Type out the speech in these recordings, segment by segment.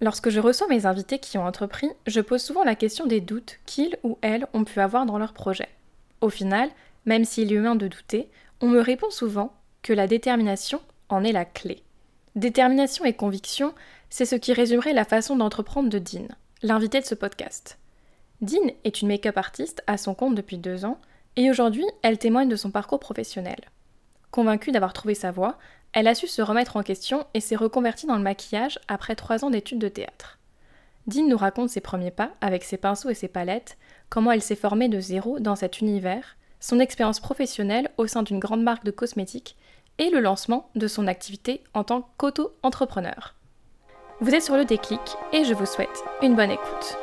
Lorsque je reçois mes invités qui ont entrepris, je pose souvent la question des doutes qu'ils ou elles ont pu avoir dans leur projet. Au final, même s'il est humain de douter, on me répond souvent que la détermination en est la clé. Détermination et conviction, c'est ce qui résumerait la façon d'entreprendre de Dean, l'invité de ce podcast. Dean est une make-up artiste à son compte depuis deux ans et aujourd'hui, elle témoigne de son parcours professionnel. Convaincue d'avoir trouvé sa voie, elle a su se remettre en question et s'est reconvertie dans le maquillage après trois ans d'études de théâtre. Dean nous raconte ses premiers pas avec ses pinceaux et ses palettes, comment elle s'est formée de zéro dans cet univers, son expérience professionnelle au sein d'une grande marque de cosmétiques et le lancement de son activité en tant qu'auto-entrepreneur. Vous êtes sur le déclic et je vous souhaite une bonne écoute.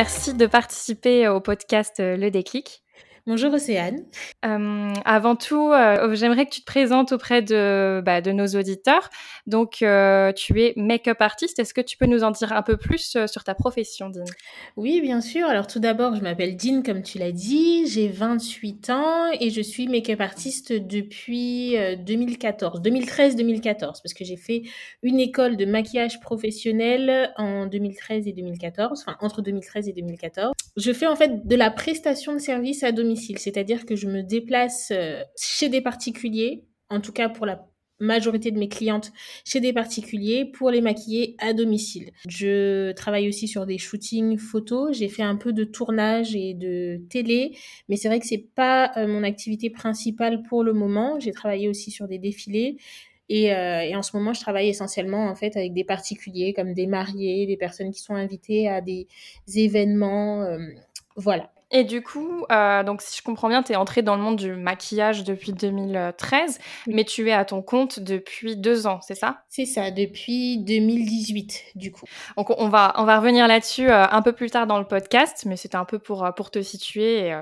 Merci de participer au podcast euh, Le Déclic. Bonjour Océane. Euh, avant tout, euh, j'aimerais que tu te présentes auprès de, bah, de nos auditeurs. Donc, euh, tu es make-up artiste. Est-ce que tu peux nous en dire un peu plus sur ta profession, Dean? Oui, bien sûr. Alors, tout d'abord, je m'appelle Dean, comme tu l'as dit. J'ai 28 ans et je suis make-up artiste depuis 2014, 2013-2014, parce que j'ai fait une école de maquillage professionnel en 2013 et 2014, enfin, entre 2013 et 2014. Je fais en fait de la prestation de service à domicile c'est-à-dire que je me déplace euh, chez des particuliers, en tout cas pour la majorité de mes clientes chez des particuliers pour les maquiller à domicile. Je travaille aussi sur des shootings photos, j'ai fait un peu de tournage et de télé, mais c'est vrai que c'est pas euh, mon activité principale pour le moment. J'ai travaillé aussi sur des défilés. Et, euh, et, en ce moment, je travaille essentiellement en fait avec des particuliers comme des mariés, des personnes qui sont invitées à des événements. voilà. Et du coup, euh, donc si je comprends bien, tu es entrée dans le monde du maquillage depuis 2013, mais tu es à ton compte depuis deux ans, c'est ça? C'est ça, depuis 2018 du coup. Donc on va, on va revenir là-dessus euh, un peu plus tard dans le podcast, mais c'était un peu pour, euh, pour te situer et,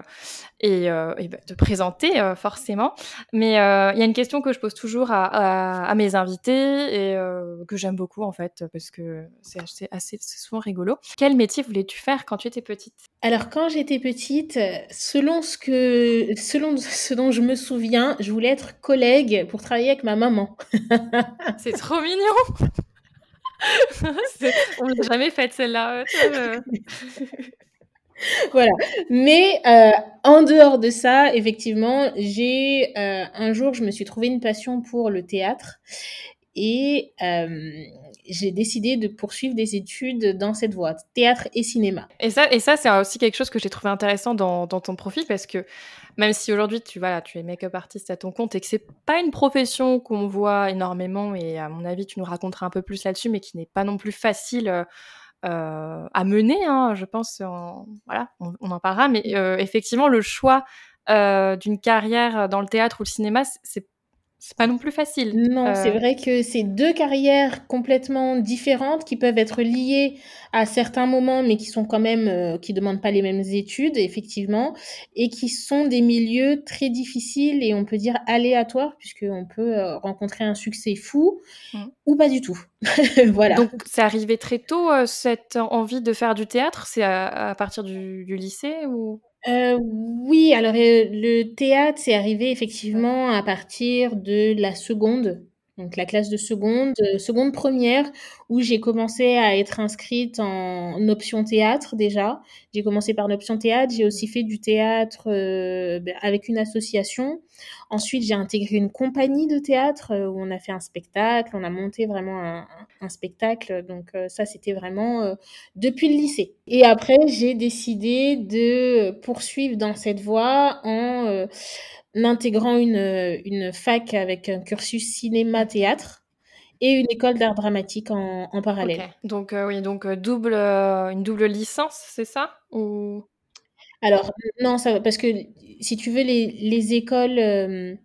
et, euh, et bah, te présenter euh, forcément. Mais euh, il y a une question que je pose toujours à, à, à mes invités et que j'aime beaucoup en fait parce que c'est assez, assez souvent rigolo. Quel métier voulais-tu faire quand tu étais petite? Alors quand j'étais petite, selon ce que, selon ce dont je me souviens, je voulais être collègue pour travailler avec ma maman. c'est trop mignon. on l'a jamais faite celle-là. voilà. Mais euh, en dehors de ça, effectivement, j'ai euh, un jour, je me suis trouvé une passion pour le théâtre et euh, j'ai décidé de poursuivre des études dans cette voie, théâtre et cinéma. Et ça, et ça c'est aussi quelque chose que j'ai trouvé intéressant dans, ton profil parce que même si aujourd'hui tu, voilà, tu es make-up artiste à ton compte et que c'est pas une profession qu'on voit énormément et à mon avis tu nous raconteras un peu plus là-dessus, mais qui n'est pas non plus facile. Euh, à mener, hein, je pense. En, voilà, on, en parlera. Mais euh, effectivement, le choix d'une carrière dans le théâtre ou le cinéma, c'est c'est pas non plus facile. Non, euh... c'est vrai que c'est deux carrières complètement différentes qui peuvent être liées à certains moments, mais qui sont quand même, euh, qui demandent pas les mêmes études, effectivement, et qui sont des milieux très difficiles et on peut dire aléatoires, puisqu'on peut euh, rencontrer un succès fou mmh. ou pas du tout. voilà. Donc, c'est arrivé très tôt, euh, cette envie de faire du théâtre? C'est à, à, partir du, du lycée ou? Euh, oui, alors euh, le théâtre, c'est arrivé effectivement à partir de la seconde, donc la classe de seconde, euh, seconde première, où j'ai commencé à être inscrite en option théâtre déjà. J'ai commencé par l'option théâtre, j'ai aussi fait du théâtre euh, avec une association. Ensuite, j'ai intégré une compagnie de théâtre euh, où on a fait un spectacle, on a monté vraiment un, spectacle. Donc euh, ça, c'était vraiment euh, depuis le lycée. Et après, j'ai décidé de poursuivre dans cette voie en intégrant une, fac avec un cursus cinéma-théâtre et une école d'art dramatique en, parallèle. Donc oui, donc double, une double licence, c'est ça? Alors non, ça parce que si tu veux les, les écoles euh,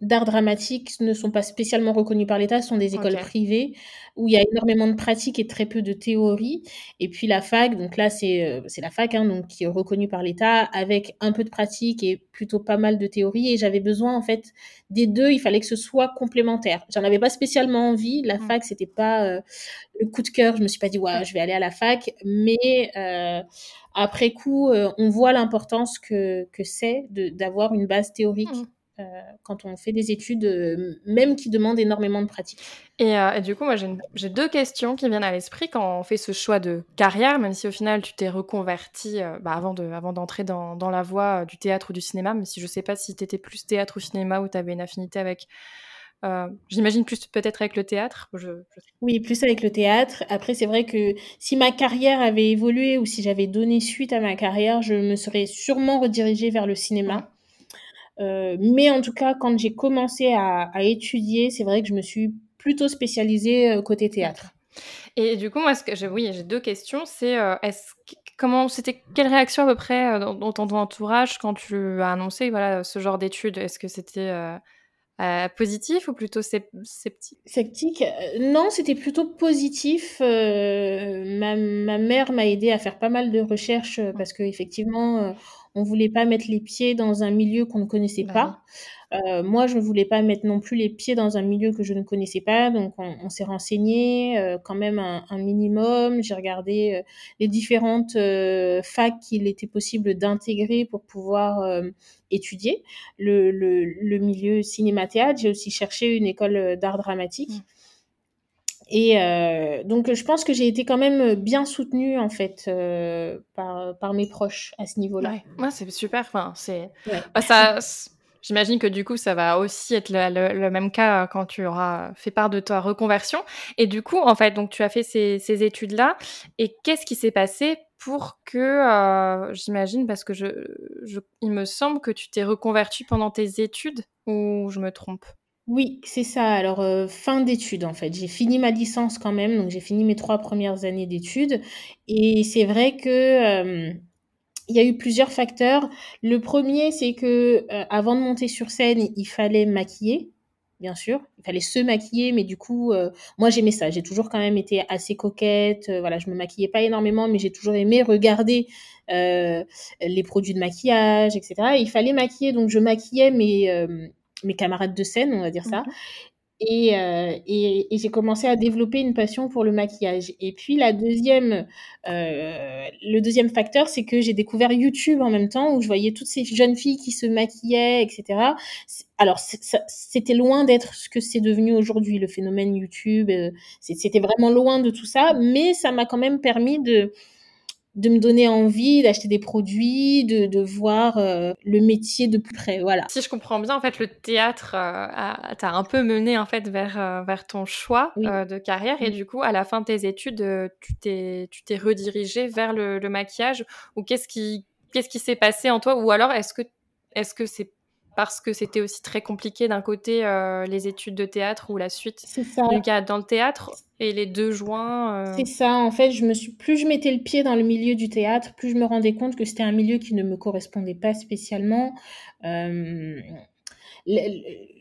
d'art dramatique ne sont pas spécialement reconnues par l'État, ce sont des écoles privées où il y a énormément de pratique et très peu de théorie. Et puis la fac, donc là c'est euh, c'est la fac hein, donc qui est reconnue par l'État avec un peu de pratique et plutôt pas mal de théorie. Et j'avais besoin en fait des deux, il fallait que ce soit complémentaire. J'en avais pas spécialement envie. La mmh. fac c'était pas euh, le coup de cœur. Je me suis pas dit ouais je vais aller à la fac, mais euh, après coup on voit l'importance que que c'est d'avoir une base théorique. Mmh. Euh, quand on fait des études, euh, même qui demandent énormément de pratique. Et, et du coup, moi, j'ai deux questions qui viennent à l'esprit quand on fait ce choix de carrière, même si au final, tu t'es reconverti euh, bah, avant d'entrer avant dans, dans, la voie du théâtre ou du cinéma, même si je sais pas si tu étais plus théâtre ou cinéma ou tu avais une affinité avec... J'imagine plus peut-être avec le théâtre. Oui, plus avec le théâtre. Après, c'est vrai que si ma carrière avait évolué ou si j'avais donné suite à ma carrière, je me serais sûrement redirigée vers le cinéma. Euh, mais en tout cas, quand j'ai commencé à, étudier, c'est vrai que je me suis plutôt spécialisée euh, côté théâtre. Et du coup, moi, ce que j'ai, oui, j'ai deux questions. C'est euh, est-ce comment c'était quelle réaction à peu près dans, ton entourage quand tu as annoncé voilà ce genre d'études? Est-ce que c'était positif ou plutôt sceptique? Sceptique Non, c'était plutôt positif. ma, ma, mère m'a aidé à faire pas mal de recherches parce que effectivement on voulait pas mettre les pieds dans un milieu qu'on ne connaissait bah pas. Euh, moi, je ne voulais pas mettre non plus les pieds dans un milieu que je ne connaissais pas, donc on, s'est renseigné euh, quand même un, minimum. J'ai regardé euh, les différentes facs qu'il était possible d'intégrer pour pouvoir étudier le, milieu cinéma-théâtre. J'ai aussi cherché une école d'art dramatique. Mmh. Et euh, donc, je pense que j'ai été quand même bien soutenue, en fait, euh, par, par mes proches à ce niveau-là. Ouais, c'est super. Enfin, c'est... Bah, ça, j'imagine que du coup, ça va aussi être le, même cas quand tu auras fait part de ta reconversion. Et du coup, en fait, donc tu as fait ces, ces études-là. Et qu'est-ce qui s'est passé pour que, euh, j'imagine, parce que je, je, il me semble que tu t'es reconvertie pendant tes études, ou je me trompe? Oui, c'est ça. Alors, euh, fin d'études, en fait. J'ai fini ma licence quand même, donc j'ai fini mes trois premières années d'études. Et c'est vrai que euh, il y a eu plusieurs facteurs. Le premier, c'est que euh, avant de monter sur scène, il fallait maquiller, bien sûr. Il fallait se maquiller, mais du coup, moi j'aimais ça. J'ai toujours quand même été assez coquette. voilà, je me maquillais pas énormément, mais j'ai toujours aimé regarder les produits de maquillage, etc. il fallait maquiller, donc je maquillais mes mes camarades de scène, on va dire ça. Et, euh, et, et j'ai commencé à développer une passion pour le maquillage. Et puis la deuxième, euh, le deuxième facteur, c'est que j'ai découvert YouTube en même temps, où je voyais toutes ces jeunes filles qui se maquillaient, etc. Alors c'était loin d'être ce que c'est devenu aujourd'hui, le phénomène YouTube. Euh, c'était vraiment loin de tout ça, mais ça m'a quand même permis de de me donner envie d'acheter des produits, de, de voir euh, le métier de plus près. Voilà. Si je comprends bien, en fait, le théâtre euh, t'a un peu mené en fait vers, euh, vers ton choix de carrière et du coup, à la fin de tes études, tu t'es tu t'es redirigé vers le, le maquillage ou qu'est-ce qui qu'est-ce qui s'est passé en toi? Ou alors est-ce que est-ce que c'est parce que c'était aussi très compliqué d'un côté euh, les études de théâtre ou la suite ça. dans le théâtre et les deux joints. Euh, C'est ça, en fait, je me suis plus je mettais le pied dans le milieu du théâtre, plus je me rendais compte que c'était un milieu qui ne me correspondait pas spécialement. Euh...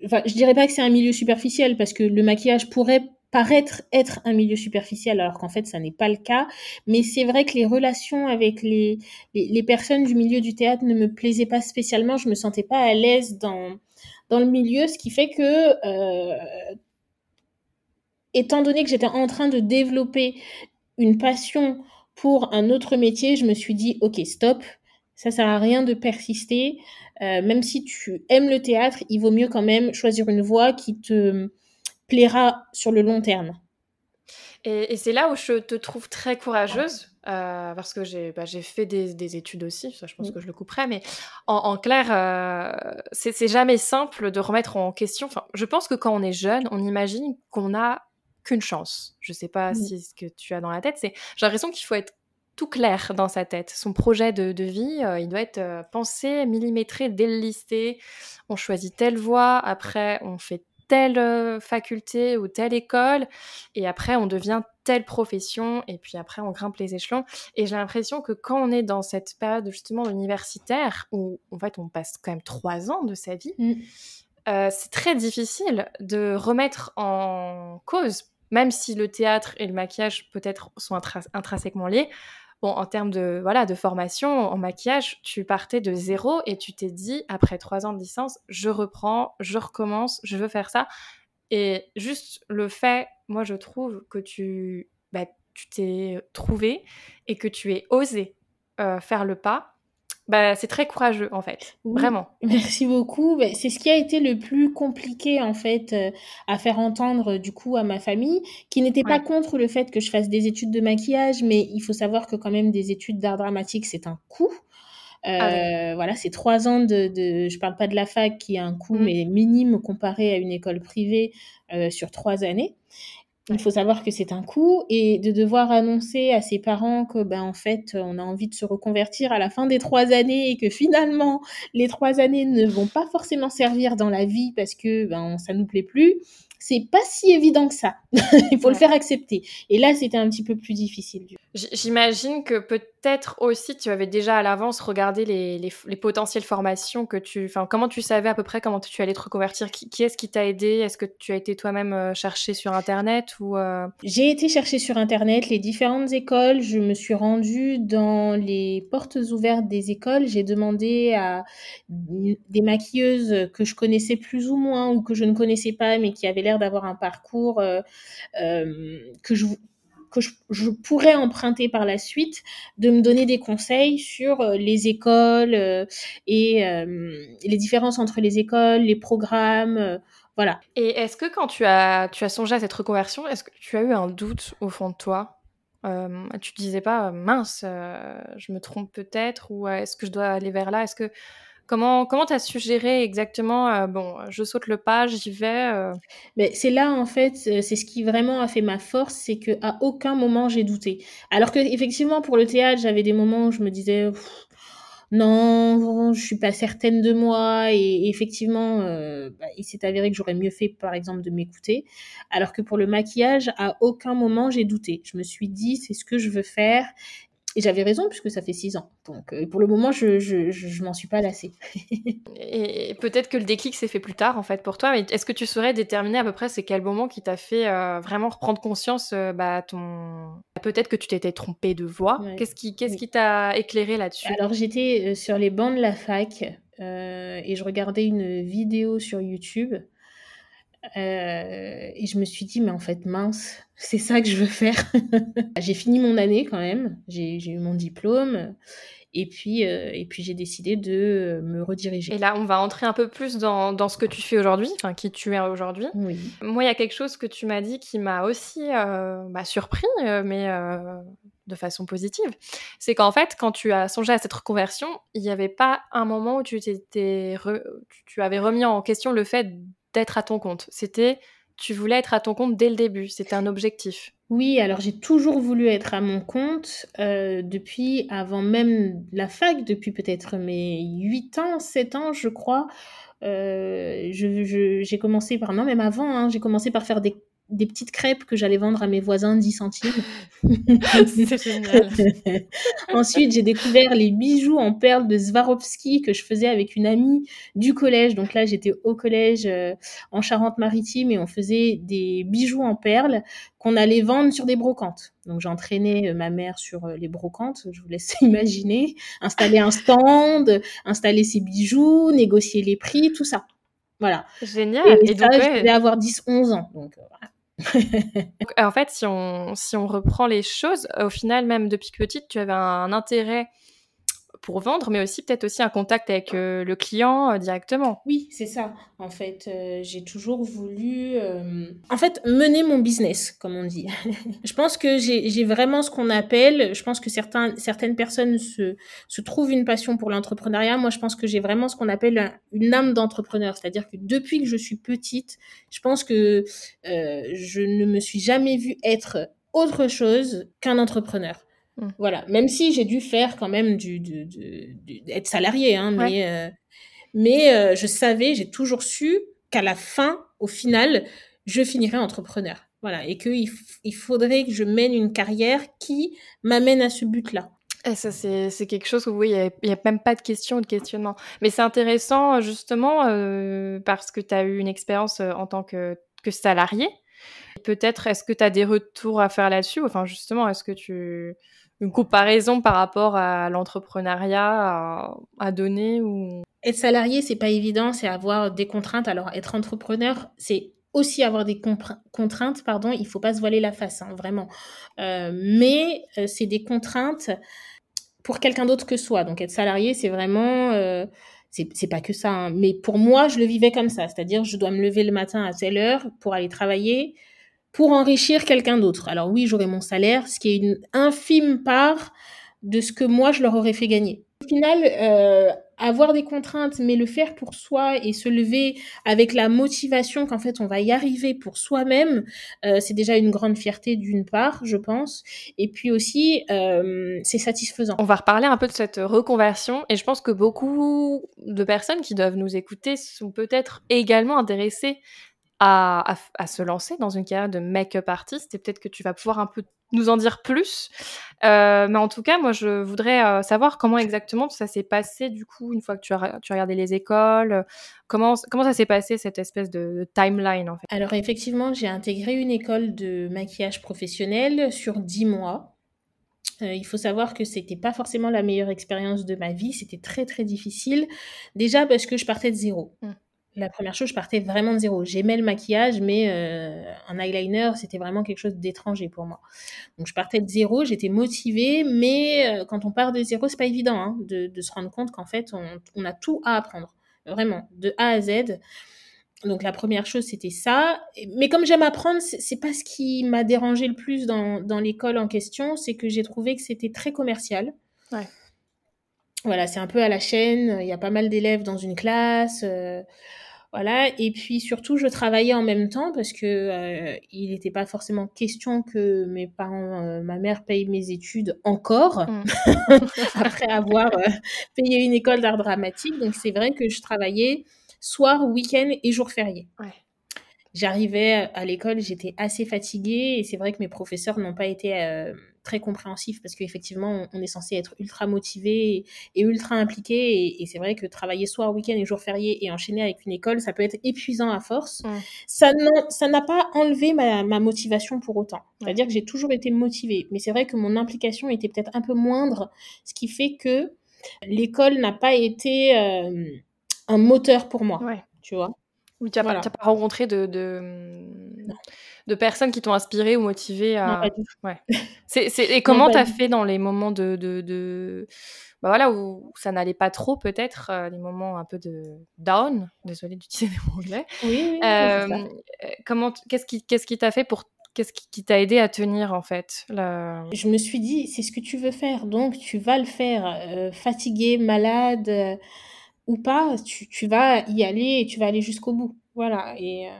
Enfin, je dirais pas que c'est un milieu superficiel parce que le maquillage pourrait paraître être un milieu superficiel alors qu'en fait ça n'est pas le cas. Mais c'est vrai que les relations avec les, les, personnes du milieu du théâtre ne me plaisaient pas spécialement. Je me sentais pas à l'aise dans dans le milieu ce qui fait que euh, étant donné que j'étais en train de développer une passion pour un autre métier je me suis dit ok stop ça sert à rien de persister. Euh, même si tu aimes le théâtre il vaut mieux quand même choisir une voie qui te plaira sur le long terme. Et, c'est là où je te trouve très courageuse, euh, parce que j'ai bah, fait des, études aussi, ça je pense que je le couperai, mais en, clair, euh, c'est jamais simple de remettre en question. Enfin, je pense que quand on est jeune, on imagine qu'on n'a qu'une chance. Je sais pas si ce que tu as dans la tête, c'est j'ai l'impression qu'il faut être tout clair dans sa tête. Son projet de, vie, euh, il doit être pensé, millimétré, délisté. On choisit telle voie, après on fait telle euh, faculté ou telle école, et après on devient telle profession, et puis après on grimpe les échelons. Et j'ai l'impression que quand on est dans cette période justement universitaire, où en fait on passe quand même trois ans de sa vie, mm. c'est très difficile de remettre en cause, même si le théâtre et le maquillage peut-être sont intrinsèquement liés. Bon, en termes de, voilà, de formation en maquillage, tu partais de zéro et tu t'es dit, après trois ans de licence, je reprends, je recommence, je veux faire ça. Et juste le fait, moi je trouve que tu bah, tu t'es trouvé et que tu es osé euh, faire le pas, bah, c'est très courageux en fait, vraiment. Merci beaucoup. Bah, c'est ce qui a été le plus compliqué en fait euh, à faire entendre du coup à ma famille, qui n'était pas contre le fait que je fasse des études de maquillage, mais il faut savoir que quand même des études d'art dramatique c'est un coût. Ah euh, voilà, c'est trois ans de, de, je parle pas de la fac qui a un coût mmh. mais minime comparé à une école privée euh, sur trois années. Il faut savoir que c'est un coût et de devoir annoncer à ses parents que ben en fait on a envie de se reconvertir à la fin des trois années et que finalement les trois années ne vont pas forcément servir dans la vie parce que ben ça nous plaît plus c'est pas si évident que ça. Il faut le faire accepter. Et là, c'était un petit peu plus difficile. J'imagine que peut-être aussi tu avais déjà à l'avance regardé les, les, potentielles formations que tu. Enfin, comment tu savais à peu près comment tu allais te reconvertir? Qui, est-ce qui t'a aidé? Est-ce que tu as été toi-même euh, chercher sur Internet ou euh? J'ai été chercher sur Internet les différentes écoles. Je me suis rendue dans les portes ouvertes des écoles. J'ai demandé à des maquilleuses que je connaissais plus ou moins ou que je ne connaissais pas, mais qui avaient d'avoir un parcours euh, euh, que je que je, pourrais emprunter par la suite, de me donner des conseils sur euh, les écoles et les différences entre les écoles, les programmes, voilà. Et est-ce que quand tu as, tu as songé à cette reconversion, est-ce que tu as eu un doute au fond de toi? Tu te disais pas, mince, je me trompe peut-être, ou est-ce que je dois aller vers là? Est-ce que Comment comment as suggéré exactement euh, bon je saute le pas j'y vais euh? Mais c'est là en fait c'est ce qui vraiment a fait ma force c'est que aucun moment j'ai douté alors que effectivement pour le théâtre j'avais des moments où je me disais non je suis pas certaine de moi et, effectivement euh, bah, il s'est avéré que j'aurais mieux fait par exemple de m'écouter alors que pour le maquillage à aucun moment j'ai douté je me suis dit c'est ce que je veux faire et j'avais raison puisque ça fait six ans. Donc euh, pour le moment, je, je, je, m'en suis pas lassée. et peut-être que le déclic s'est fait plus tard en fait pour toi. Mais est-ce que tu saurais déterminer à peu près c'est quel moment qui t'a fait euh, vraiment reprendre conscience euh, bah, ton peut-être que tu t'étais trompée de voix. Qu'est-ce qui qu'est-ce qui t'a éclairé là-dessus? Alors j'étais sur les bancs de la fac et je regardais une vidéo sur YouTube euh, et je me suis dit, mais en fait, mince, c'est ça que je veux faire. j'ai fini mon année quand même, j'ai eu mon diplôme. Et puis, euh, et puis j'ai décidé de me rediriger. Et là, on va entrer un peu plus dans, dans ce que tu fais aujourd'hui, enfin qui tu es aujourd'hui. Oui. Moi, il y a quelque chose que tu m'as dit qui m'a aussi euh, bah, surpris, mais de façon positive. C'est qu'en fait, quand tu as songé à cette reconversion, il n'y avait pas un moment où tu, t'étais tu avais remis en question le fait d'être à ton compte. C'était, tu voulais être à ton compte dès le début. C'était un objectif. Oui, alors j'ai toujours voulu être à mon compte euh, depuis avant même la fac, depuis peut-être mes 8 ans, 7 ans, je crois. Euh, j'ai commencé par, non, même avant, hein, j'ai commencé par faire des des petites crêpes que j'allais vendre à mes voisins 10 centimes. C'est génial. Ensuite, j'ai découvert les bijoux en perles de Swarovski que je faisais avec une amie du collège. Donc là, j'étais au collège euh, en Charente-Maritime et on faisait des bijoux en perles qu'on allait vendre sur des brocantes. Donc j'entraînais euh, ma mère sur euh, les brocantes, je vous laisse imaginer, installer un stand, installer ses bijoux, négocier les prix, tout ça. Voilà. Génial. Et, donc, je devais avoir 10-11 ans. Donc, voilà en fait, si on, si on reprend les choses, au final, même depuis petite, tu avais un intérêt pour vendre, mais aussi peut-être aussi un contact avec euh, le client euh, directement. Oui, c'est ça. En fait, euh, j'ai toujours voulu, en fait, mener mon business, comme on dit. je pense que j'ai vraiment ce qu'on appelle, je pense que certains, certaines personnes se, se trouvent une passion pour l'entrepreneuriat. Moi, je pense que j'ai vraiment ce qu'on appelle une âme d'entrepreneur. C'est-à-dire que depuis que je suis petite, je pense que je ne me suis jamais vue être autre chose qu'un entrepreneur. Mmh. Voilà, même si j'ai dû faire quand même du, être salarié, hein, mais, euh, mais euh, je savais, j'ai toujours su qu'à la fin, au final, je finirais entrepreneur. Voilà, et qu'il il faudrait que je mène une carrière qui m'amène à ce but-là. Et ça, c'est quelque chose où oui, il n'y a, même pas de question ou de questionnement. Mais c'est intéressant justement euh, parce que tu as eu une expérience en tant que, que salarié. Peut-être, est-ce que tu as des retours à faire là-dessus? Enfin, justement, est-ce que tu. Une comparaison par rapport à l'entrepreneuriat à, donner ou... Être salarié, c'est pas évident, c'est avoir des contraintes. Alors, être entrepreneur, c'est aussi avoir des contraintes, pardon, il faut pas se voiler la face, hein, vraiment. Euh, mais c'est des contraintes pour quelqu'un d'autre que soi. Donc être salarié, c'est vraiment, euh, c'est pas que ça. Hein. Mais pour moi, je le vivais comme ça. C'est-à-dire, je dois me lever le matin à telle heure pour aller travailler, pour enrichir quelqu'un d'autre. Alors oui, j'aurai mon salaire, ce qui est une infime part de ce que moi, je leur aurais fait gagner. Au final, euh, avoir des contraintes, mais le faire pour soi et se lever avec la motivation qu'en fait on va y arriver pour soi-même, euh, c'est déjà une grande fierté d'une part, je pense. Et puis aussi, euh, c'est satisfaisant. On va reparler un peu de cette reconversion et je pense que beaucoup de personnes qui doivent nous écouter sont peut-être également intéressées à, à, se lancer dans une carrière de make-up artiste et peut-être que tu vas pouvoir un peu nous en dire plus. Euh, mais en tout cas, moi, je voudrais euh, savoir comment exactement ça s'est passé du coup une fois que tu as, tu as regardé les écoles. comment, comment ça s'est passé cette espèce de, timeline en fait? Alors effectivement, j'ai intégré une école de maquillage professionnel sur dix mois. Euh, il faut savoir que c'était pas forcément la meilleure expérience de ma vie, c'était très très difficile. Déjà parce que je partais de zéro. Mmh la première chose, je partais vraiment de zéro. J'aimais le maquillage, mais euh, un eyeliner, c'était vraiment quelque chose d'étranger pour moi. Donc je partais de zéro, j'étais motivée, mais euh, quand on part de zéro, c'est pas évident hein, de, se rendre compte qu'en fait, on, a tout à apprendre, vraiment, de A à Z. Donc la première chose, c'était ça. Mais comme j'aime apprendre, c'est pas ce qui m'a dérangé le plus dans, l'école en question, c'est que j'ai trouvé que c'était très commercial. Voilà, c'est un peu à la chaîne, il y a pas mal d'élèves dans une classe. Euh, voilà, et puis surtout, je travaillais en même temps parce que euh, il n'était pas forcément question que mes parents, euh, ma mère paye mes études encore mmh. après avoir euh, payé une école d'art dramatique. Donc c'est vrai que je travaillais soir, week-end et jour férié. J'arrivais à l'école, j'étais assez fatiguée et c'est vrai que mes professeurs n'ont pas été très compréhensif parce qu'effectivement, on est censé être ultra motivé et, ultra impliqué. Et, c'est vrai que travailler soir, week-end et jour férié et enchaîner avec une école, ça peut être épuisant à force. Ça n'a pas enlevé ma, motivation pour autant. C'est-à-dire que j'ai toujours été motivée. Mais c'est vrai que mon implication était peut-être un peu moindre, ce qui fait que l'école n'a pas été euh, un moteur pour moi. Tu vois oui, tu n'as pas, rencontré de, de, personnes qui t'ont inspiré ou motivé à. Non, pas du tout. Ouais. Et comment tu as fait dans les moments de. de, Bah voilà, où ça n'allait pas trop, peut-être, euh, les moments un peu de down, désolée d'utiliser des mots anglais. Oui, oui. Euh, comment, qu'est-ce qui t'a fait pour. Qu'est-ce qui, t'a aidé à tenir, en fait Je me suis dit, c'est ce que tu veux faire, donc tu vas le faire. Euh, fatigué, malade ou pas, tu, tu, vas y aller et tu vas aller jusqu'au bout. Voilà. Et, euh,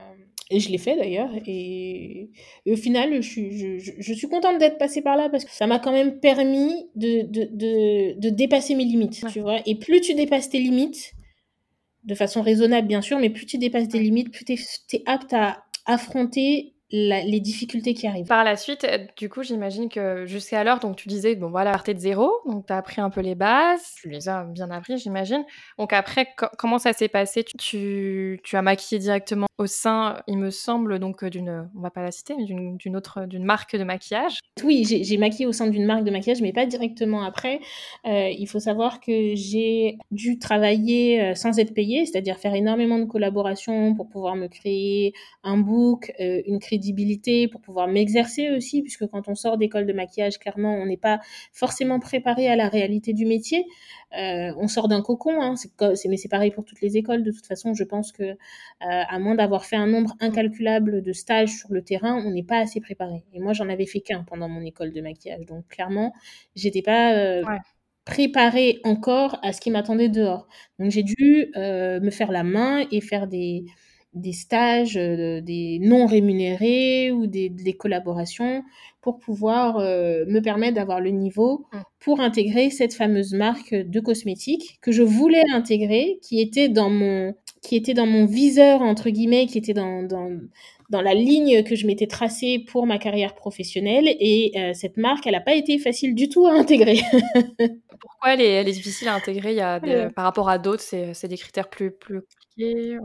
et je l'ai fait d'ailleurs. Et, au final, je, je, je, suis contente d'être passée par là parce que ça m'a quand même permis de, de, de, de dépasser mes limites. Tu vois et plus tu dépasses tes limites, de façon raisonnable bien sûr, mais plus tu dépasses tes limites, plus tu es, apte à affronter les difficultés qui arrivent. Par la suite, euh, du coup, j'imagine que jusqu'à l'heure, donc tu disais, bon voilà, partais de zéro, donc tu as appris un peu les bases, tu les as bien appris, j'imagine. Donc après, comment ça s'est passé? Tu, tu, as maquillé directement au sein, il me semble, donc euh, d'une, on va pas la citer, mais d'une autre, d'une marque de maquillage. Oui, j'ai maquillé au sein d'une marque de maquillage, mais pas directement après. Euh, il faut savoir que j'ai dû travailler sans être payée, c'est-à-dire faire énormément de collaborations pour pouvoir me créer un book, une pour pouvoir m'exercer aussi, puisque quand on sort d'école de maquillage, clairement, on n'est pas forcément préparé à la réalité du métier. Euh, on sort d'un cocon, hein, c'est, mais c'est pareil pour toutes les écoles. De toute façon, je pense que euh, à moins d'avoir fait un nombre incalculable de stages sur le terrain, on n'est pas assez préparé. Et moi, j'en avais fait qu'un pendant mon école de maquillage, donc clairement, j'étais pas euh, préparée encore à ce qui m'attendait dehors. Donc j'ai dû me faire la main et faire des des stages, euh, des non rémunérés ou des, collaborations pour pouvoir euh, me permettre d'avoir le niveau mmh. pour intégrer cette fameuse marque de cosmétiques que je voulais intégrer, qui était dans mon qui était dans mon viseur, entre guillemets, qui était dans, dans, dans la ligne que je m'étais tracée pour ma carrière professionnelle. Et euh, cette marque, elle n'a pas été facile du tout à intégrer. Pourquoi elle est, elle est, difficile à intégrer? Il y a Par rapport à d'autres, c'est des critères plus, plus compliqués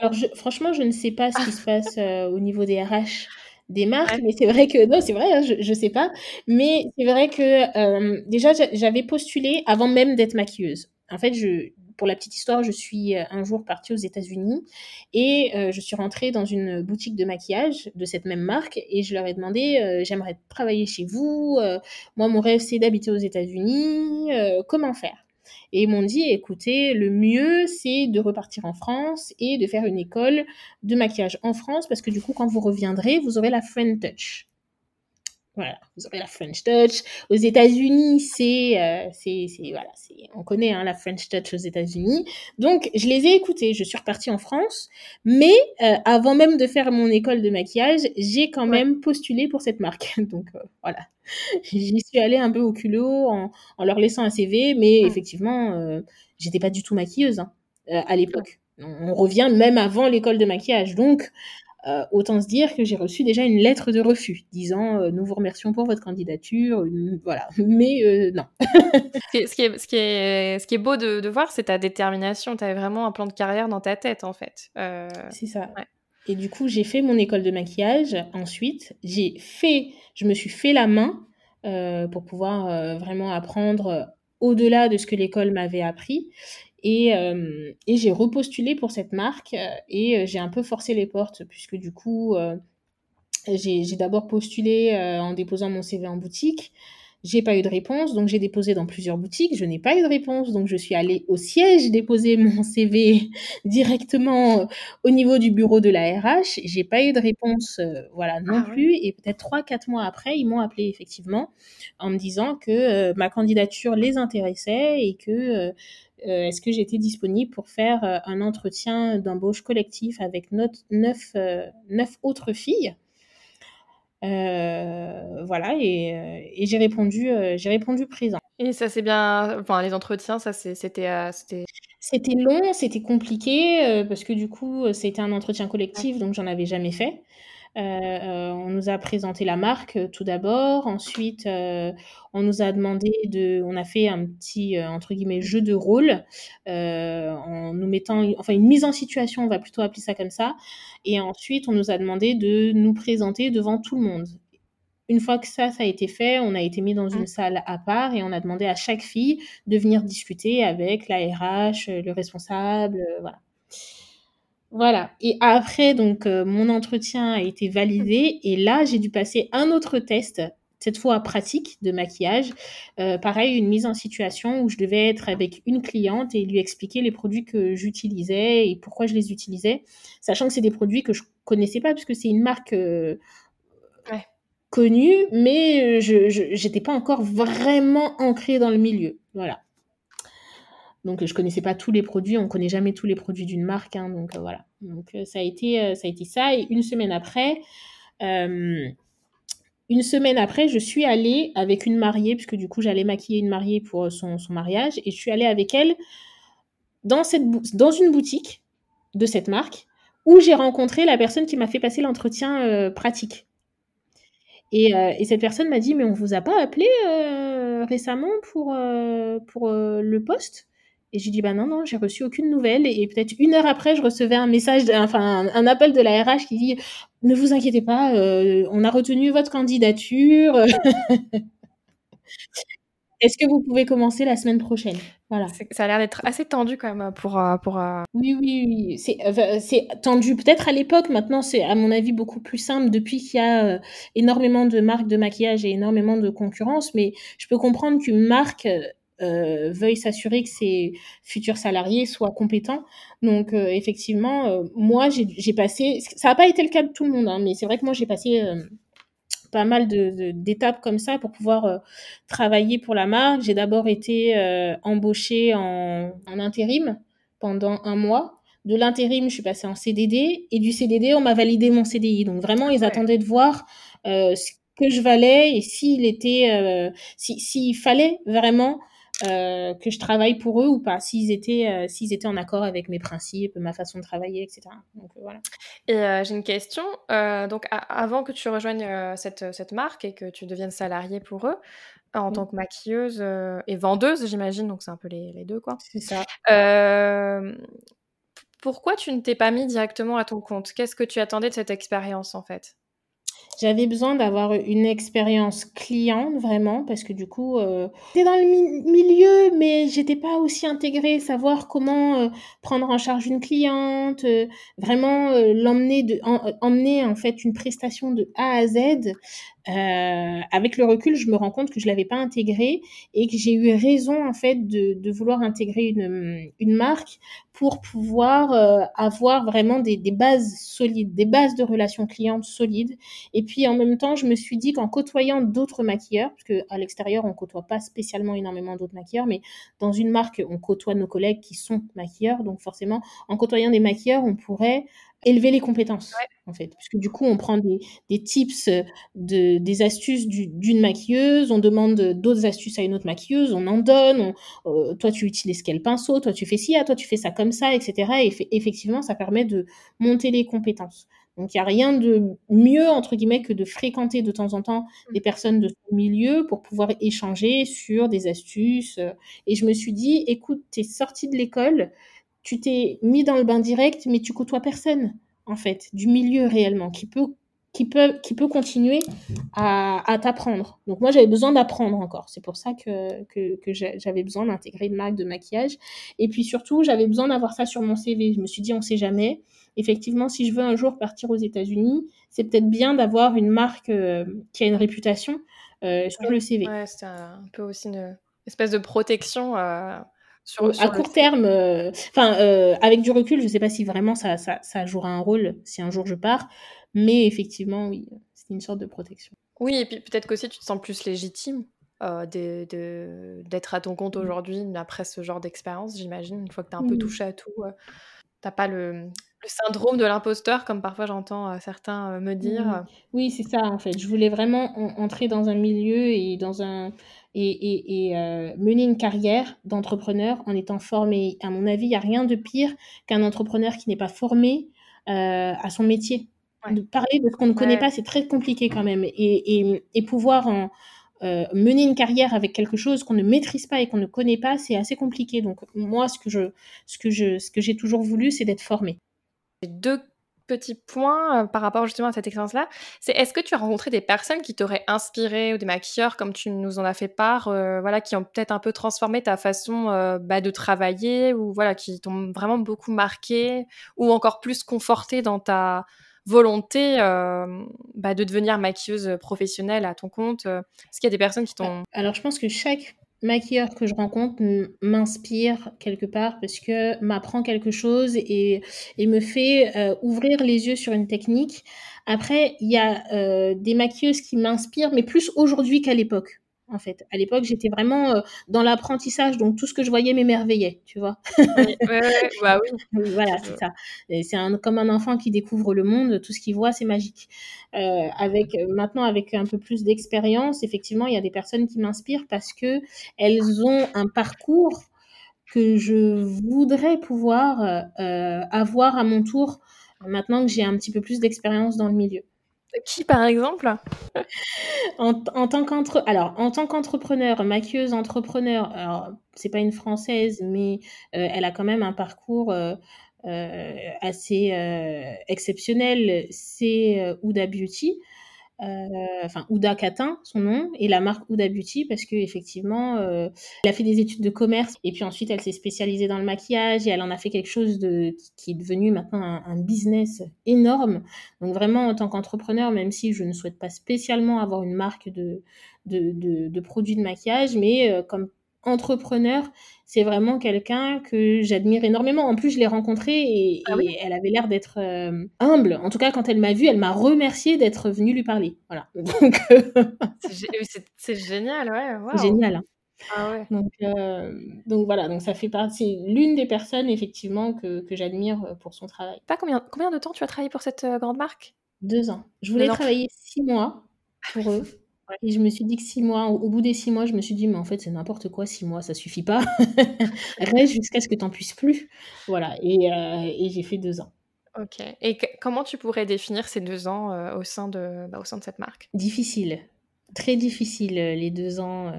Alors, je, franchement, je ne sais pas ce qui se passe euh, au niveau des RH des marques, mais c'est vrai que non, c'est vrai, hein, je, je sais pas, mais c'est vrai que euh, déjà j'avais postulé avant même d'être maquilleuse. En fait, je, pour la petite histoire, je suis euh, un jour partie aux États-Unis et euh, je suis rentrée dans une boutique de maquillage de cette même marque et je leur ai demandé euh, j'aimerais travailler chez vous. moi, mon rêve, c'est d'habiter aux États-Unis. comment faire? Et ils m'ont dit, écoutez, le mieux, c'est de repartir en France et de faire une école de maquillage en France, parce que du coup, quand vous reviendrez, vous aurez la Friend Touch. Voilà, vous aurez la French Touch. Aux États-Unis, c'est, euh, c'est, voilà, c'est, on connaît hein, la French Touch aux États-Unis. Donc, je les ai écoutés. Je suis repartie en France, mais euh, avant même de faire mon école de maquillage, j'ai quand même postulé pour cette marque. Donc, euh, voilà, j'y suis allée un peu au culot en, en leur laissant un CV, mais effectivement, euh, j'étais pas du tout maquilleuse hein, à l'époque. On revient même avant l'école de maquillage. Donc, euh, autant se dire que j'ai reçu déjà une lettre de refus disant euh, nous vous remercions pour votre candidature, voilà. Mais euh, non. ce, qui est, ce, qui est, ce qui est beau de, voir, c'est ta détermination. Tu avais vraiment un plan de carrière dans ta tête, en fait. C'est ça. Et du coup, j'ai fait mon école de maquillage. Ensuite, j'ai fait, je me suis fait la main pour pouvoir vraiment apprendre au-delà de ce que l'école m'avait appris. Euh, et, j'ai repostulé pour cette marque euh, et euh, j'ai un peu forcé les portes puisque du coup, j'ai d'abord postulé en déposant mon CV en boutique. J'ai pas eu de réponse, donc j'ai déposé dans plusieurs boutiques. Je n'ai pas eu de réponse, donc je suis allée au siège déposer mon CV directement au niveau du bureau de la RH. J'ai pas eu de réponse, voilà, non ah plus. Et peut-être trois, quatre mois après, ils m'ont appelé effectivement en me disant que ma candidature les intéressait et que euh, est-ce que j'étais disponible pour faire euh, un entretien d'embauche collectif avec neuf, euh, neuf autres filles voilà, et, j'ai répondu, j'ai répondu présent. Et ça c'est bien, enfin les entretiens, ça c'était, c'était long, c'était compliqué parce que du coup c'était un entretien collectif, donc j'en avais jamais fait. Euh, on nous a présenté la marque euh, tout d'abord. Ensuite, euh, on nous a demandé de, on a fait un petit entre guillemets jeu de rôle en nous mettant, enfin une mise en situation, on va plutôt appeler ça comme ça. Et ensuite, on nous a demandé de nous présenter devant tout le monde. Une fois que ça, ça a été fait, on a été mis dans une mmh. salle à part et on a demandé à chaque fille de venir discuter avec la RH, le responsable, voilà. Voilà. Et après, donc, euh, mon entretien a été validé. Et là, j'ai dû passer un autre test, cette fois pratique de maquillage. Euh, pareil, une mise en situation où je devais être avec une cliente et lui expliquer les produits que j'utilisais et pourquoi je les utilisais, sachant que c'est des produits que je connaissais pas puisque c'est une marque euh, connue, mais je n'étais pas encore vraiment ancrée dans le milieu. Voilà. Donc je connaissais pas tous les produits, on connaît jamais tous les produits d'une marque, hein, donc euh, voilà. Donc euh, ça a été euh, ça a été ça. Et une semaine après, une semaine après, je suis allée avec une mariée puisque du coup j'allais maquiller une mariée pour son, mariage. Et je suis allée avec elle dans une boutique de cette marque où j'ai rencontré la personne qui m'a fait passer l'entretien pratique. Et, et, cette personne m'a dit mais on vous a pas appelé récemment pour le poste? Et j'ai dit, bah non, non, j'ai reçu aucune nouvelle. Et peut-être une heure après, je recevais un message, enfin, un, appel de la RH qui dit, ne vous inquiétez pas, euh, on a retenu votre candidature. Est-ce que vous pouvez commencer la semaine prochaine? Voilà. Ça a l'air d'être assez tendu quand même pour. Euh, pour euh, Oui, oui, oui. C'est tendu peut-être à l'époque. Maintenant, c'est à mon avis beaucoup plus simple depuis qu'il y a énormément de marques de maquillage et énormément de concurrence. Mais je peux comprendre qu'une marque euh, veuille s'assurer que ses futurs salariés soient compétents. Donc euh, effectivement, euh, moi j'ai passé, ça n'a pas été le cas de tout le monde, hein, mais c'est vrai que moi j'ai passé pas mal d'étapes comme ça pour pouvoir travailler pour la marque. J'ai d'abord été embauchée en, en, intérim pendant un mois. De l'intérim, je suis passée en CDD et du CDD, on m'a validé mon CDI. Donc vraiment, ils attendaient de voir ce que je valais et s'il était, s'il fallait vraiment que je travaille pour eux ou pas, s'ils étaient, s'ils étaient en accord avec mes principes, ma façon de travailler, etc. Donc voilà. Et j'ai une question. donc avant que tu rejoignes cette, cette marque et que tu deviennes salariée pour eux, en tant que maquilleuse et vendeuse, j'imagine, donc c'est un peu les, les deux, quoi. C'est ça. pourquoi tu ne t'es pas mis directement à ton compte? Qu'est-ce que tu attendais de cette expérience, en fait? J'avais besoin d'avoir une expérience client vraiment parce que du coup euh, j'étais dans le milieu mais j'étais pas aussi intégrée savoir comment euh, prendre en charge une cliente euh, vraiment euh, l'emmener de emmener en fait une prestation de A à Z euh, avec le recul, je me rends compte que je l'avais pas intégré et que j'ai eu raison en fait de, de vouloir intégrer une, une marque pour pouvoir euh, avoir vraiment des, des, bases solides, des bases de relations clientes solides. Et puis en même temps, je me suis dit qu'en côtoyant d'autres maquilleurs, parce que à l'extérieur on côtoie pas spécialement énormément d'autres maquilleurs, mais dans une marque on côtoie nos collègues qui sont maquilleurs, donc forcément en côtoyant des maquilleurs, on pourrait élever les compétences, en fait. Parce que du coup, on prend des, des tips, de, des astuces d'une maquilleuse, on demande d'autres astuces à une autre maquilleuse, on en donne, euh, toi tu utilises quel pinceau, toi tu fais ci, ah, toi tu fais ça comme ça, etc. Et effectivement, ça permet de monter les compétences. Donc il n'y a rien de mieux, entre guillemets, que de fréquenter de temps en temps mmh. des personnes de ce milieu pour pouvoir échanger sur des astuces. Et je me suis dit, écoute, tu es sortie de l'école, tu t'es mis dans le bain direct, mais tu côtoies personne, en fait, du milieu réellement, qui peut, qui peut, qui peut continuer à, à t'apprendre. Donc moi, j'avais besoin d'apprendre encore. C'est pour ça que, que, que j'avais besoin d'intégrer une marque de maquillage. Et puis surtout, j'avais besoin d'avoir ça sur mon CV. Je me suis dit, on sait jamais. Effectivement, si je veux un jour partir aux États-Unis, c'est peut-être bien d'avoir une marque euh, qui a une réputation euh, sur le CV. Ouais, c'est un peu aussi une espèce de protection. Euh, à court terme, euh, enfin, euh, avec du recul, je ne sais pas si vraiment ça, ça, ça, jouera un rôle si un jour je pars, mais effectivement, oui, c'est une sorte de protection. Oui, et puis peut-être qu'aussi tu te sens plus légitime euh, d'être à ton compte mmh. aujourd'hui après ce genre d'expérience, j'imagine, une fois que tu as un peu mmh. touché à tout. tu n'as pas le, le, syndrome de l'imposteur, comme parfois j'entends certains me dire. Mmh. Oui, c'est ça, en fait. Je voulais vraiment entrer dans un milieu et dans un et, euh, mener une carrière d'entrepreneur en étant formé. À mon avis, il n'y a rien de pire qu'un entrepreneur qui n'est pas formé euh, à son métier. De parler de ce qu'on ne connaît pas, c'est très compliqué quand même. Et, pouvoir euh, mener une carrière avec quelque chose qu'on ne maîtrise pas et qu'on ne connaît pas, c'est assez compliqué. Donc moi, ce que je, ce que je, ce que j'ai toujours voulu, c'est d'être formé. Deux petit point euh, par rapport justement à cette expérience-là, c'est est-ce que tu as rencontré des personnes qui t'auraient inspiré ou des maquilleurs comme tu nous en as fait part, euh, voilà, qui ont peut-être un peu transformé ta façon euh, bah, de travailler ou voilà, qui t'ont vraiment beaucoup marqué ou encore plus conforté dans ta volonté bah, de devenir maquilleuse professionnelle à ton compte? Est-ce qu'il y a des personnes qui t'ont... Alors je pense que chaque maquilleur que je rencontre m'inspire quelque part parce que m'apprend quelque chose et, et me fait euh, ouvrir les yeux sur une technique. Après, il y a euh, des maquilleuses qui m'inspirent, mais plus aujourd'hui qu'à l'époque en fait. À l'époque, j'étais vraiment euh, dans l'apprentissage, donc tout ce que je voyais m'émerveillait, tu vois. bah oui. Voilà, c'est ça. C'est un, comme un enfant qui découvre le monde, tout ce qu'il voit, c'est magique. Euh, avec maintenant, avec un peu plus d'expérience, effectivement, il y a des personnes qui m'inspirent parce que elles ont un parcours que je voudrais pouvoir euh, avoir à mon tour maintenant que j'ai un petit peu plus d'expérience dans le milieu. Qui, par exemple en, tant qu'entre... Alors, en tant qu'entrepreneur, maquilleuse entrepreneur, alors, c'est pas une française, mais euh, elle a quand même un parcours euh, euh, assez exceptionnel. C'est Ouda Beauty. Euh, enfin Ouda Catin, son nom, et la marque Ouda Beauty parce que effectivement, euh, elle a fait des études de commerce et puis ensuite elle s'est spécialisée dans le maquillage et elle en a fait quelque chose de qui est devenu maintenant un, business énorme. Donc vraiment en tant qu'entrepreneur, même si je ne souhaite pas spécialement avoir une marque de de, de, de produits de maquillage, mais euh, comme entrepreneur, c'est vraiment quelqu'un que j'admire énormément. En plus, je l'ai rencontrée et, ah elle avait l'air d'être euh, humble. En tout cas, quand elle m'a vue, elle m'a remercié d'être venue lui parler. Voilà. c'est génial, ouais. C'est génial. Hein. Ah ouais. donc, euh, donc voilà, donc ça fait partie. C'est l'une des personnes effectivement que, que j'admire pour son travail. Pas combien, combien de temps tu as travaillé pour cette euh, grande marque? Deux ans. Je voulais travailler six mois pour eux. Et je me suis dit que six mois, au, bout des six mois, je me suis dit, mais en fait, c'est n'importe quoi, six mois, ça suffit pas. Reste jusqu'à ce que tu n'en puisses plus. Voilà. Et, euh, et j'ai fait deux ans. Ok. Et comment tu pourrais définir ces deux ans euh, au, sein de, bah, au sein de cette marque? Difficile. Très difficile, euh, les deux ans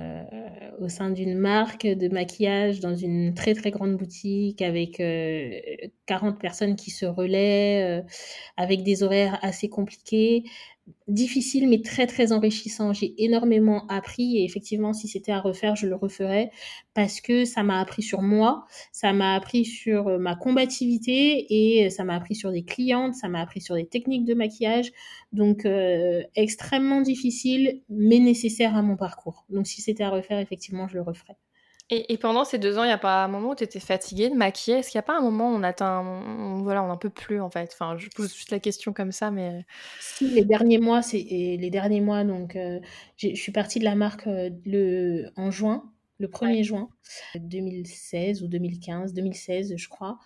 au sein d'une marque de maquillage dans une très très grande boutique avec 40 personnes qui se relaient, avec des horaires assez compliqués difficile mais très très enrichissant. J'ai énormément appris et effectivement si c'était à refaire je le referais parce que ça m'a appris sur moi, ça m'a appris sur euh, ma combativité et ça m'a appris sur des clientes, ça m'a appris sur des techniques de maquillage. Donc euh, extrêmement difficile mais nécessaire à mon parcours. Donc si c'était à refaire effectivement je le referais. Et, pendant ces deux ans, il n'y a pas un moment où tu étais fatiguée de maquiller Est-ce qu'il n'y a pas un moment où on atteint, on, voilà, on n'en peut plus en fait? Enfin, je pose juste la question comme ça, mais si les derniers mois, c'est les derniers mois, donc euh, je suis partie de la marque euh, le en juin, le 1er juin 2016 ou 2015, 2016 je crois,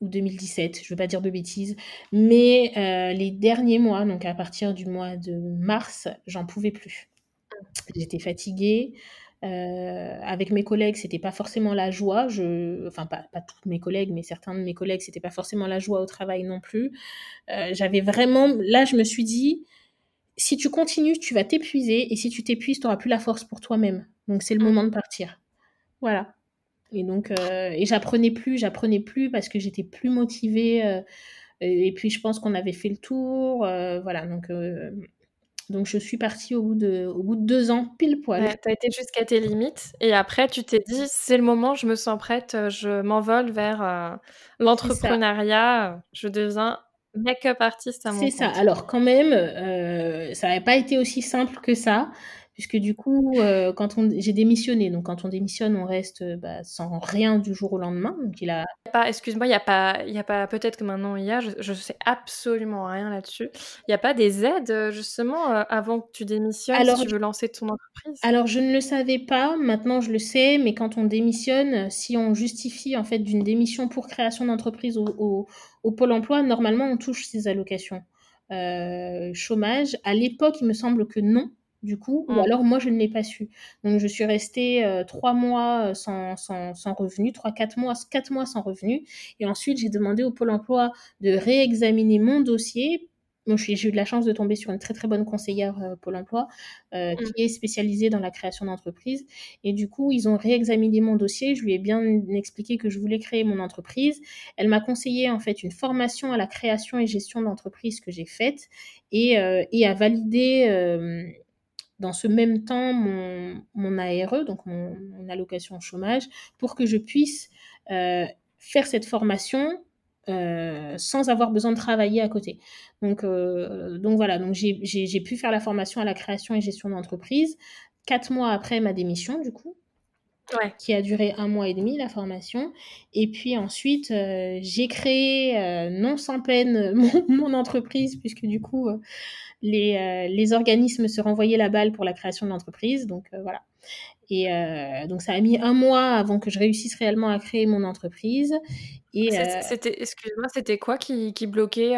ou 2017, je ne veux pas dire de bêtises, mais euh, les derniers mois, donc à partir du mois de mars, j'en pouvais plus. Mmh. J'étais fatiguée. Euh, avec mes collègues, c'était pas forcément la joie. Je, enfin, pas, pas toutes mes collègues, mais certains de mes collègues, c'était pas forcément la joie au travail non plus. Euh, j'avais vraiment, là, je me suis dit, si tu continues, tu vas t'épuiser, et si tu t'épuises, tu n'auras plus la force pour toi-même. Donc, c'est le moment de partir. Voilà. Et donc, euh, et j'apprenais plus, j'apprenais plus parce que j'étais plus motivée. et puis, je pense qu'on avait fait le tour. voilà. Donc, donc je suis partie au bout de, au bout de deux ans, pile poil. Ouais, tu as été jusqu'à tes limites et après tu t'es dit c'est le moment, je me sens prête, je m'envole vers euh, l'entrepreneuriat, je deviens make-up artiste à mon C'est ça. Alors quand même, euh, ça n'avait pas été aussi simple que ça puisque du coup, euh, quand on, j'ai démissionné, donc quand on démissionne, on reste euh, bah, sans rien du jour au lendemain. Donc il a. Pas, excuse-moi, il y a pas, il y a pas, peut-être que maintenant il y a, je, je sais absolument rien là-dessus. Il n'y a pas des aides euh, justement avant que tu démissionnes alors, si tu veux lancer ton entreprise? Alors je ne le savais pas, maintenant je le sais, mais quand on démissionne, si on justifie en fait d'une démission pour création d'entreprise au, au, pôle emploi, normalement on touche ces allocations. chômage. À l'époque, il me semble que non du coup, ou mmh. alors moi je ne l'ai pas su. Donc je suis restée euh, trois mois euh, sans, sans, sans revenu, trois, quatre mois, quatre mois sans revenu. Et ensuite j'ai demandé au Pôle emploi de réexaminer mon dossier. j'ai eu de la chance de tomber sur une très très bonne conseillère euh, Pôle emploi mmh. qui est spécialisée dans la création d'entreprise. Et du coup, ils ont réexaminé mon dossier. Je lui ai bien expliqué que je voulais créer mon entreprise. Elle m'a conseillé en fait une formation à la création et gestion d'entreprise que j'ai faite et, et à valider dans ce même temps mon, mon ARE, donc mon, allocation chômage, pour que je puisse euh, faire cette formation euh, sans avoir besoin de travailler à côté. Donc, euh, donc voilà, donc j'ai pu faire la formation à la création et gestion d'entreprise quatre mois après ma démission, du coup. Qui a duré un mois et demi la formation. Et puis ensuite, j'ai créé, non sans peine, mon, mon, entreprise, puisque du coup, les, euh, les organismes se renvoyaient la balle pour la création de l'entreprise. Donc euh, voilà. Et euh, donc ça a mis un mois avant que je réussisse réellement à créer mon entreprise. Et c'était, excuse-moi, c'était quoi qui, qui bloquait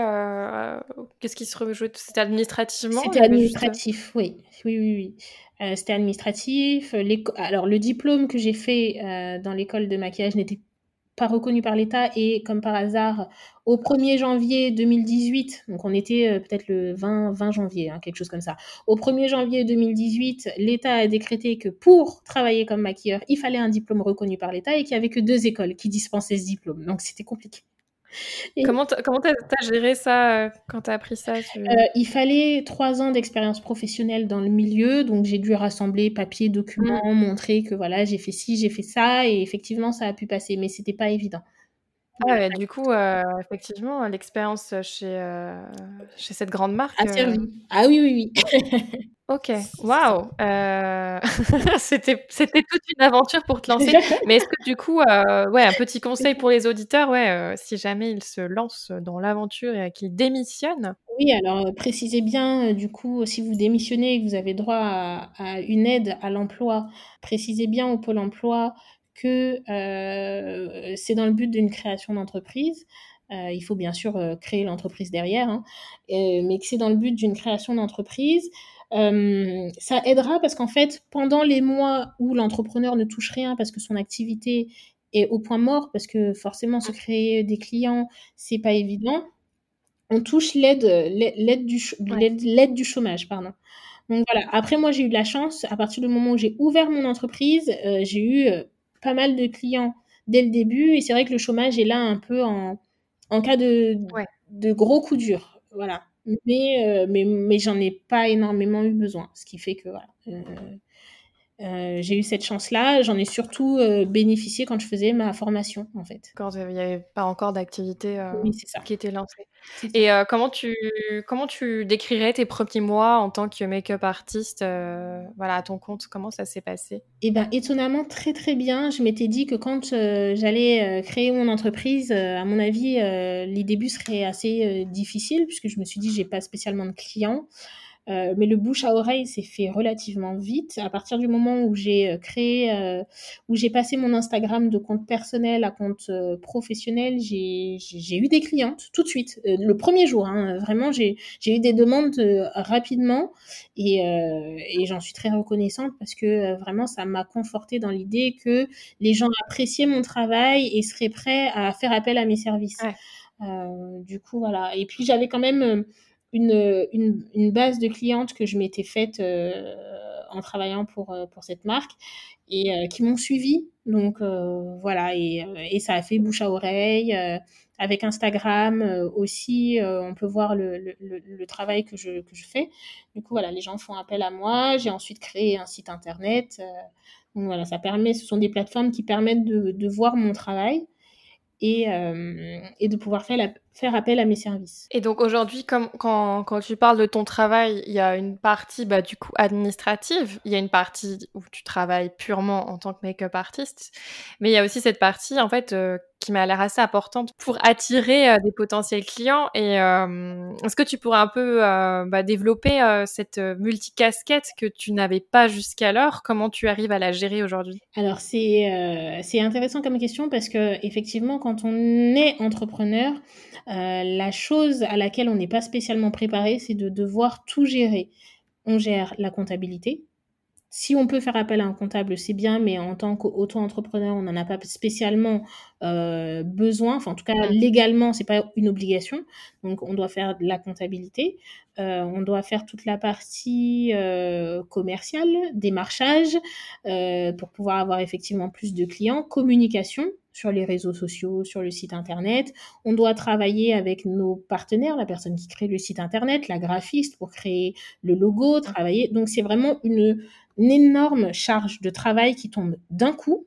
Qu'est-ce qui se rejouait? C'était administrativement C'était administratif, oui, oui, oui, oui. C'était administratif. Alors le diplôme que j'ai fait dans l'école de maquillage n'était pas reconnu par l'État et comme par hasard, au 1er janvier 2018, donc on était euh, peut-être le 20, 20 janvier, hein, quelque chose comme ça, au 1er janvier 2018, l'État a décrété que pour travailler comme maquilleur, il fallait un diplôme reconnu par l'État et qu'il n'y avait que deux écoles qui dispensaient ce diplôme. Donc c'était compliqué. Comment tu as géré ça euh, quand tu as appris ça euh, Il fallait trois ans d'expérience professionnelle dans le milieu, donc j'ai dû rassembler papiers, documents, mmh. montrer que voilà, j'ai fait ci, j'ai fait ça, et effectivement, ça a pu passer, mais c'était pas évident. Ah du coup, euh, effectivement, l'expérience chez, chez cette grande marque. Ah oui, oui, oui. Ok, waouh! Euh, c'était c'était toute une aventure pour te lancer. Mais est-ce que du coup, euh, ouais, un petit conseil pour les auditeurs, ouais, euh, si jamais ils se lancent dans l'aventure et qu'ils démissionnent? Oui, alors, précisez bien, du coup, si vous démissionnez et que vous avez droit à une aide à l'emploi, précisez bien au Pôle emploi que, c'est dans le but d'une création d'entreprise. il faut bien sûr, créer l'entreprise derrière, hein, mais que c'est dans le but d'une création d'entreprise. ça aidera parce qu'en fait, pendant les mois où l'entrepreneur ne touche rien parce que son activité est au point mort, parce que forcément se créer des clients, c'est pas évident, on touche l'aide l'aide du, du chômage, pardon. Donc voilà. Après, moi, j'ai eu de la chance. À partir du moment où j'ai ouvert mon entreprise, euh, j'ai eu euh, pas mal de clients dès le début. Et c'est vrai que le chômage est là un peu en, en cas de, de gros coups durs. Voilà. Mais, euh, mais, mais j'en ai pas énormément eu besoin. Ce qui fait que voilà. Euh, j'ai eu cette chance-là. J'en ai surtout euh, bénéficié quand je faisais ma formation, en fait. Quand il n'y avait pas encore d'activité euh, qui était lancée. Et comment, tu, comment tu décrirais tes premiers mois en tant que make-up artiste voilà, à ton compte? Comment ça s'est passé? Eh ben, étonnamment, très très bien. Je m'étais dit que quand j'allais créer mon entreprise, à mon avis, les débuts seraient assez difficiles, puisque je me suis dit, j'ai pas spécialement de clients. Euh, mais le bouche à oreille s'est fait relativement vite. À partir du moment où j'ai euh, créé, euh, où j'ai passé mon Instagram de compte personnel à compte professionnel, j'ai eu des clientes tout de suite, le premier jour. Hein, vraiment, j'ai eu des demandes rapidement et, et j'en suis très reconnaissante parce que vraiment, ça m'a conforté dans l'idée que les gens appréciaient mon travail et seraient prêts à faire appel à mes services. du coup, voilà. Et puis, j'avais quand même une, une, base de clientes que je m'étais faite euh, en travaillant pour, euh, pour cette marque et euh, qui m'ont suivi. Donc voilà, et, et, ça a fait bouche à oreille. avec Instagram aussi, on peut voir le, le, travail que je, que je fais. Du coup, voilà, les gens font appel à moi. J'ai ensuite créé un site internet. voilà, ça permet, ce sont des plateformes qui permettent de, de voir mon travail et, et de pouvoir faire la, faire appel à mes services. Et donc aujourd'hui, comme quand, quand, tu parles de ton travail, il y a une partie bah, du coup administrative, il y a une partie où tu travailles purement en tant que make-up artiste, mais il y a aussi cette partie en fait euh, qui m'a l'air assez importante pour attirer euh, des potentiels clients. Et euh, est-ce que tu pourrais un peu bah, développer cette multicasquette que tu n'avais pas jusqu'alors? Comment tu arrives à la gérer aujourd'hui? Alors c'est c'est intéressant comme question parce que effectivement quand on est entrepreneur euh, la chose à laquelle on n'est pas spécialement préparé, c'est de devoir tout gérer. On gère la comptabilité. Si on peut faire appel à un comptable, c'est bien, mais en tant qu'auto-entrepreneur, on n'en a pas spécialement euh, besoin. Enfin, en tout cas, légalement, c'est pas une obligation. Donc, on doit faire de la comptabilité. Euh, on doit faire toute la partie commerciale, démarchage, pour pouvoir avoir effectivement plus de clients, communication sur les réseaux sociaux, sur le site internet. On doit travailler avec nos partenaires, la personne qui crée le site internet, la graphiste pour créer le logo, travailler. Donc c'est vraiment une, énorme charge de travail qui tombe d'un coup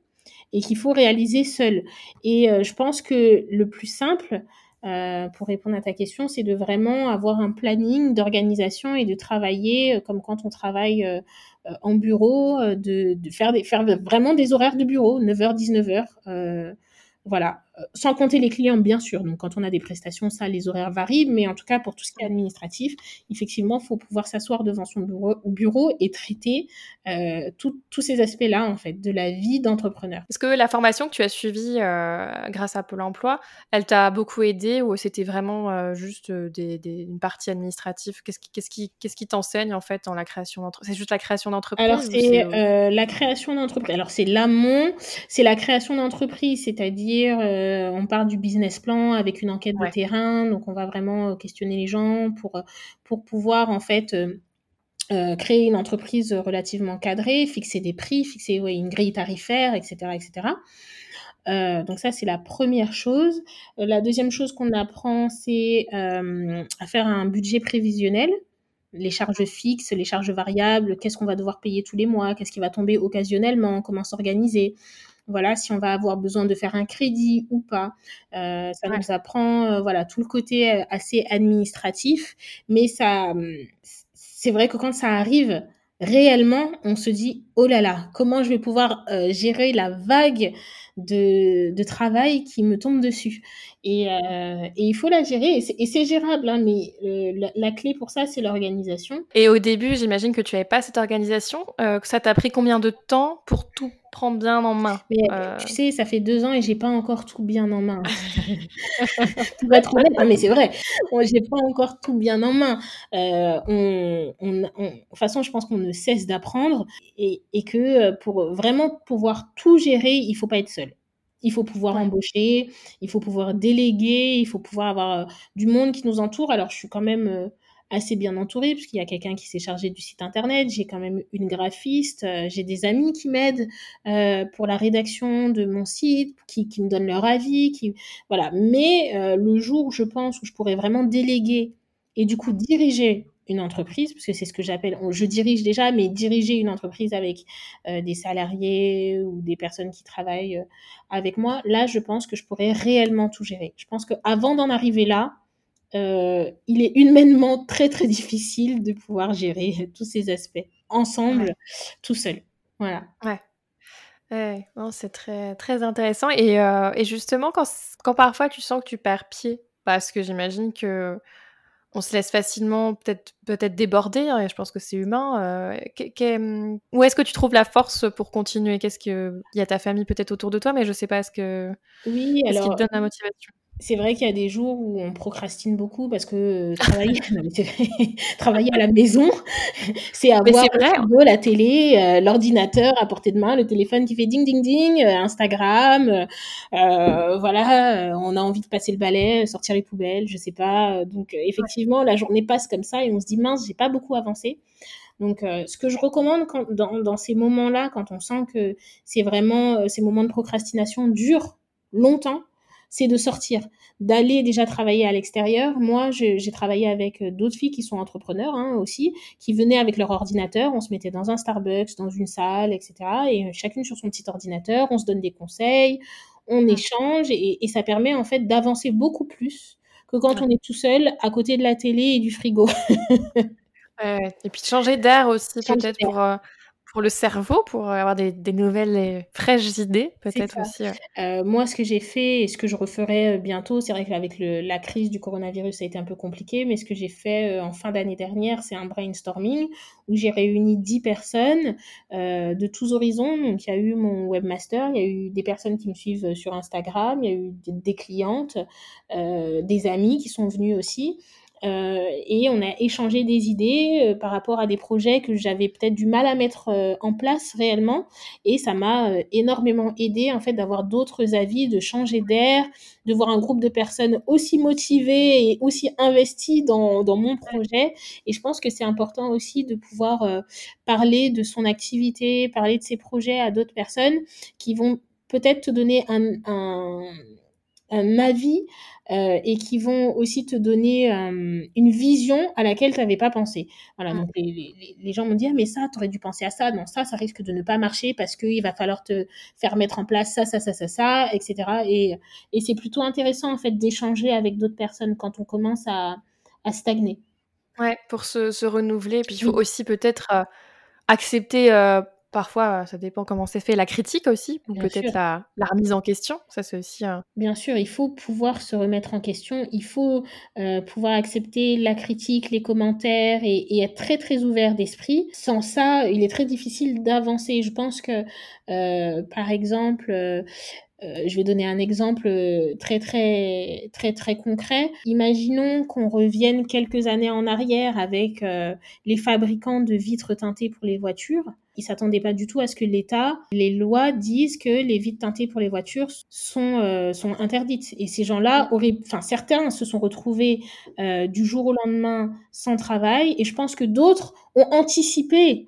et qu'il faut réaliser seul. Et euh, je pense que le plus simple, euh, pour répondre à ta question, c'est de vraiment avoir un planning d'organisation et de travailler euh, comme quand on travaille euh, en bureau, de, faire, faire vraiment des horaires de bureau, 9h, 19h. Euh, voilà, sans compter les clients, bien sûr. Donc, quand on a des prestations, ça, les horaires varient. Mais en tout cas, pour tout ce qui est administratif, effectivement, il faut pouvoir s'asseoir devant son bureau, bureau et traiter euh, tous ces aspects-là, en fait, de la vie d'entrepreneur. Est-ce que la formation que tu as suivie euh, grâce à Pôle emploi, elle t'a beaucoup aidé ou c'était vraiment euh, juste des, une partie administrative? Qu'est-ce qui, qu'est-ce qui, qu'est-ce qui t'enseigne, en fait, dans la création d'entreprise C'est juste la création d'entreprise Alors, c'est la création d'entreprise. Alors, c'est l'amont, c'est la création d'entreprise, c'est-à-dire euh, on part du business plan avec une enquête de terrain, donc on va vraiment euh, questionner les gens pour, euh, pour pouvoir en fait créer une entreprise relativement cadrée, fixer des prix, fixer une grille tarifaire, etc. etc. donc ça, c'est la première chose. la deuxième chose qu'on apprend, c'est à faire un budget prévisionnel les charges fixes, les charges variables, qu'est-ce qu'on va devoir payer tous les mois, qu'est-ce qui va tomber occasionnellement, comment s'organiser. Voilà, si on va avoir besoin de faire un crédit ou pas. Euh, ça nous apprend euh, voilà tout le côté euh, assez administratif, mais ça, hum, c'est vrai que quand ça arrive réellement, on se dit oh là là, comment je vais pouvoir gérer la vague de, de travail qui me tombe dessus? Et, euh, et, il faut la gérer. Et c'est gérable, hein, mais euh, la, clé pour ça, c'est l'organisation. Et au début, j'imagine que tu n'avais pas cette organisation. Euh, ça t'a pris combien de temps pour tout prendre bien en main? Mais, Tu sais, ça fait deux ans et j'ai pas encore tout bien en main. vas être honnête, mais c'est vrai. J'ai pas encore tout bien en main. on, on, de toute façon, je pense qu'on ne cesse d'apprendre et, et que pour vraiment pouvoir tout gérer, il faut pas être seul. Il faut pouvoir embaucher, il faut pouvoir déléguer, il faut pouvoir avoir euh, du monde qui nous entoure. Alors, je suis quand même euh, assez bien entourée puisqu'il y a quelqu'un qui s'est chargé du site internet, j'ai quand même une graphiste, euh, j'ai des amis qui m'aident pour la rédaction de mon site, qui, qui, me donnent leur avis, qui voilà. Mais le jour où je pense où je pourrais vraiment déléguer et du coup diriger une entreprise, parce que c'est ce que j'appelle, je dirige déjà, mais diriger une entreprise avec euh, des salariés ou des personnes qui travaillent euh, avec moi, là, je pense que je pourrais réellement tout gérer. Je pense qu'avant d'en arriver là, euh, il est humainement très très difficile de pouvoir gérer tous ces aspects ensemble, tout seul. Voilà. Ouais. Ouais, c'est très, très intéressant. Et, et justement, quand, quand parfois tu sens que tu perds pied, parce que j'imagine que on se laisse facilement peut-être peut-être déborder hein, et je pense que c'est humain. Euh, où est-ce que tu trouves la force pour continuer? Qu'est-ce que il y a ta famille peut-être autour de toi, mais je sais pas est-ce que oui, alors, ce qui te donne la motivation? C'est vrai qu'il y a des jours où on procrastine beaucoup parce que euh, travailler, travailler à la maison, c'est avoir vrai. la télé, euh, l'ordinateur à portée de main, le téléphone qui fait ding ding ding, euh, Instagram, voilà, on a envie de passer le balai, sortir les poubelles, je sais pas. Donc effectivement, la journée passe comme ça et on se dit mince, j'ai pas beaucoup avancé. Donc, ce que je recommande quand, dans, dans ces moments-là, quand on sent que c'est vraiment ces moments de procrastination durent longtemps, c'est de sortir, d'aller déjà travailler à l'extérieur. Moi, j'ai travaillé avec euh, d'autres filles qui sont entrepreneurs hein, aussi, qui venaient avec leur ordinateur, on se mettait dans un Starbucks, dans une salle, etc. Et euh, chacune sur son petit ordinateur, on se donne des conseils, on mmh. échange, et, ça permet en fait d'avancer beaucoup plus que quand on est tout seul à côté de la télé et du frigo. et puis de changer d'air aussi, peut-être pour... Euh, pour le cerveau, pour avoir des, nouvelles et fraîches idées, peut-être aussi. Euh, moi, ce que j'ai fait et ce que je referai euh, bientôt, c'est vrai qu'avec la crise du coronavirus, ça a été un peu compliqué, mais ce que j'ai fait euh, en fin d'année dernière, c'est un brainstorming où j'ai réuni 10 personnes de tous horizons. Donc, il y a eu mon webmaster, il y a eu des personnes qui me suivent sur Instagram, il y a eu des clientes, des amis qui sont venus aussi. Euh, et on a échangé des idées euh, par rapport à des projets que j'avais peut-être du mal à mettre euh, en place réellement. Et ça m'a énormément aidé en fait d'avoir d'autres avis, de changer d'air, de voir un groupe de personnes aussi motivées et aussi investies dans, dans mon projet. Et je pense que c'est important aussi de pouvoir parler de son activité, parler de ses projets à d'autres personnes qui vont peut-être te donner un, un, un avis euh, et qui vont aussi te donner euh, une vision à laquelle tu n'avais pas pensé. Voilà, mmh. donc les, les, gens m'ont dit ah, mais ça, tu aurais dû penser à ça. Non, ça, ça risque de ne pas marcher parce qu'il va falloir te faire mettre en place ça, ça, ça, ça, ça, etc. Et, et c'est plutôt intéressant en fait d'échanger avec d'autres personnes quand on commence à, à stagner. Ouais, pour se, se renouveler. Puis il faut aussi peut-être euh, accepter Parfois, ça dépend comment c'est fait, la critique aussi, ou peut-être la, remise en question. Ça, c'est aussi Bien sûr, il faut pouvoir se remettre en question. Il faut euh, pouvoir accepter la critique, les commentaires et, être très très ouvert d'esprit. Sans ça, il est très difficile d'avancer. Je pense que, euh, par exemple, euh, je vais donner un exemple très très très très concret. Imaginons qu'on revienne quelques années en arrière avec les fabricants de vitres teintées pour les voitures. Ils s'attendaient pas du tout à ce que l'État, les lois disent que les vitres teintées pour les voitures sont euh, sont interdites. Et ces gens-là auraient, enfin certains se sont retrouvés euh, du jour au lendemain sans travail. Et je pense que d'autres ont anticipé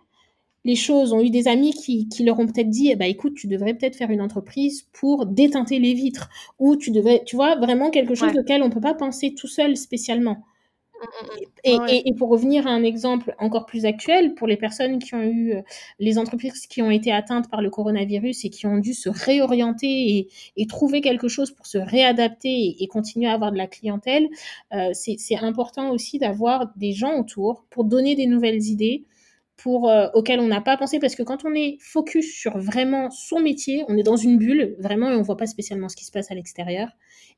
les choses, ont eu des amis qui, qui leur ont peut-être dit, bah écoute, tu devrais peut-être faire une entreprise pour déteinter les vitres, ou tu devrais, tu vois, vraiment quelque chose auquel on peut pas penser tout seul spécialement. Et, pour revenir à un exemple encore plus actuel, pour les personnes qui ont eu, euh, les entreprises qui ont été atteintes par le coronavirus et qui ont dû se réorienter et, trouver quelque chose pour se réadapter et, continuer à avoir de la clientèle, euh, c'est important aussi d'avoir des gens autour pour donner des nouvelles idées, pour euh, auquel on n'a pas pensé parce que quand on est focus sur vraiment son métier, on est dans une bulle vraiment et on voit pas spécialement ce qui se passe à l'extérieur.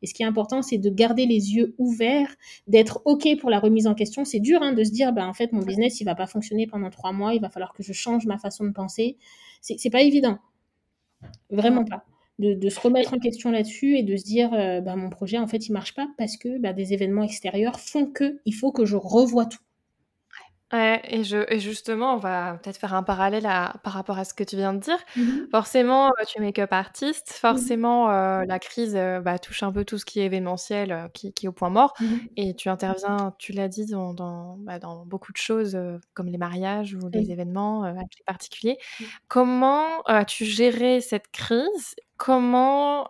Et ce qui est important, c'est de garder les yeux ouverts, d'être ok pour la remise en question. C'est dur hein, de se dire, bah en fait mon business il va pas fonctionner pendant trois mois, il va falloir que je change ma façon de penser. C'est pas évident, vraiment pas. De, de, se remettre en question là-dessus et de se dire euh, bah, mon projet en fait il marche pas parce que bah, des événements extérieurs font que il faut que je revoie tout. Ouais, et, je, et justement, on va peut-être faire un parallèle à, par rapport à ce que tu viens de dire. Mmh forcément, euh, tu es make-up artiste, mmh forcément, euh, la crise euh, bah, touche un peu tout ce qui est événementiel, qui, qui, est au point mort. Mmh et tu interviens, tu l'as dit, dans, dans, bah, dans, beaucoup de choses, comme les mariages ou les événements particuliers. Comment as-tu géré cette crise? Comment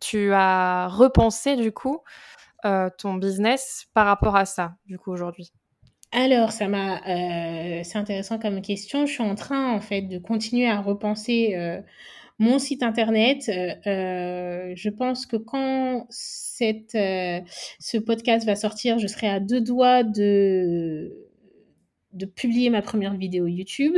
tu as repensé, du coup, ton business par rapport à ça, du coup, aujourd'hui? Alors, ça m'a, euh, c'est intéressant comme question. Je suis en train, en fait, de continuer à repenser euh, mon site internet. Euh, je pense que quand cette, ce podcast va sortir, je serai à deux doigts de de publier ma première vidéo YouTube.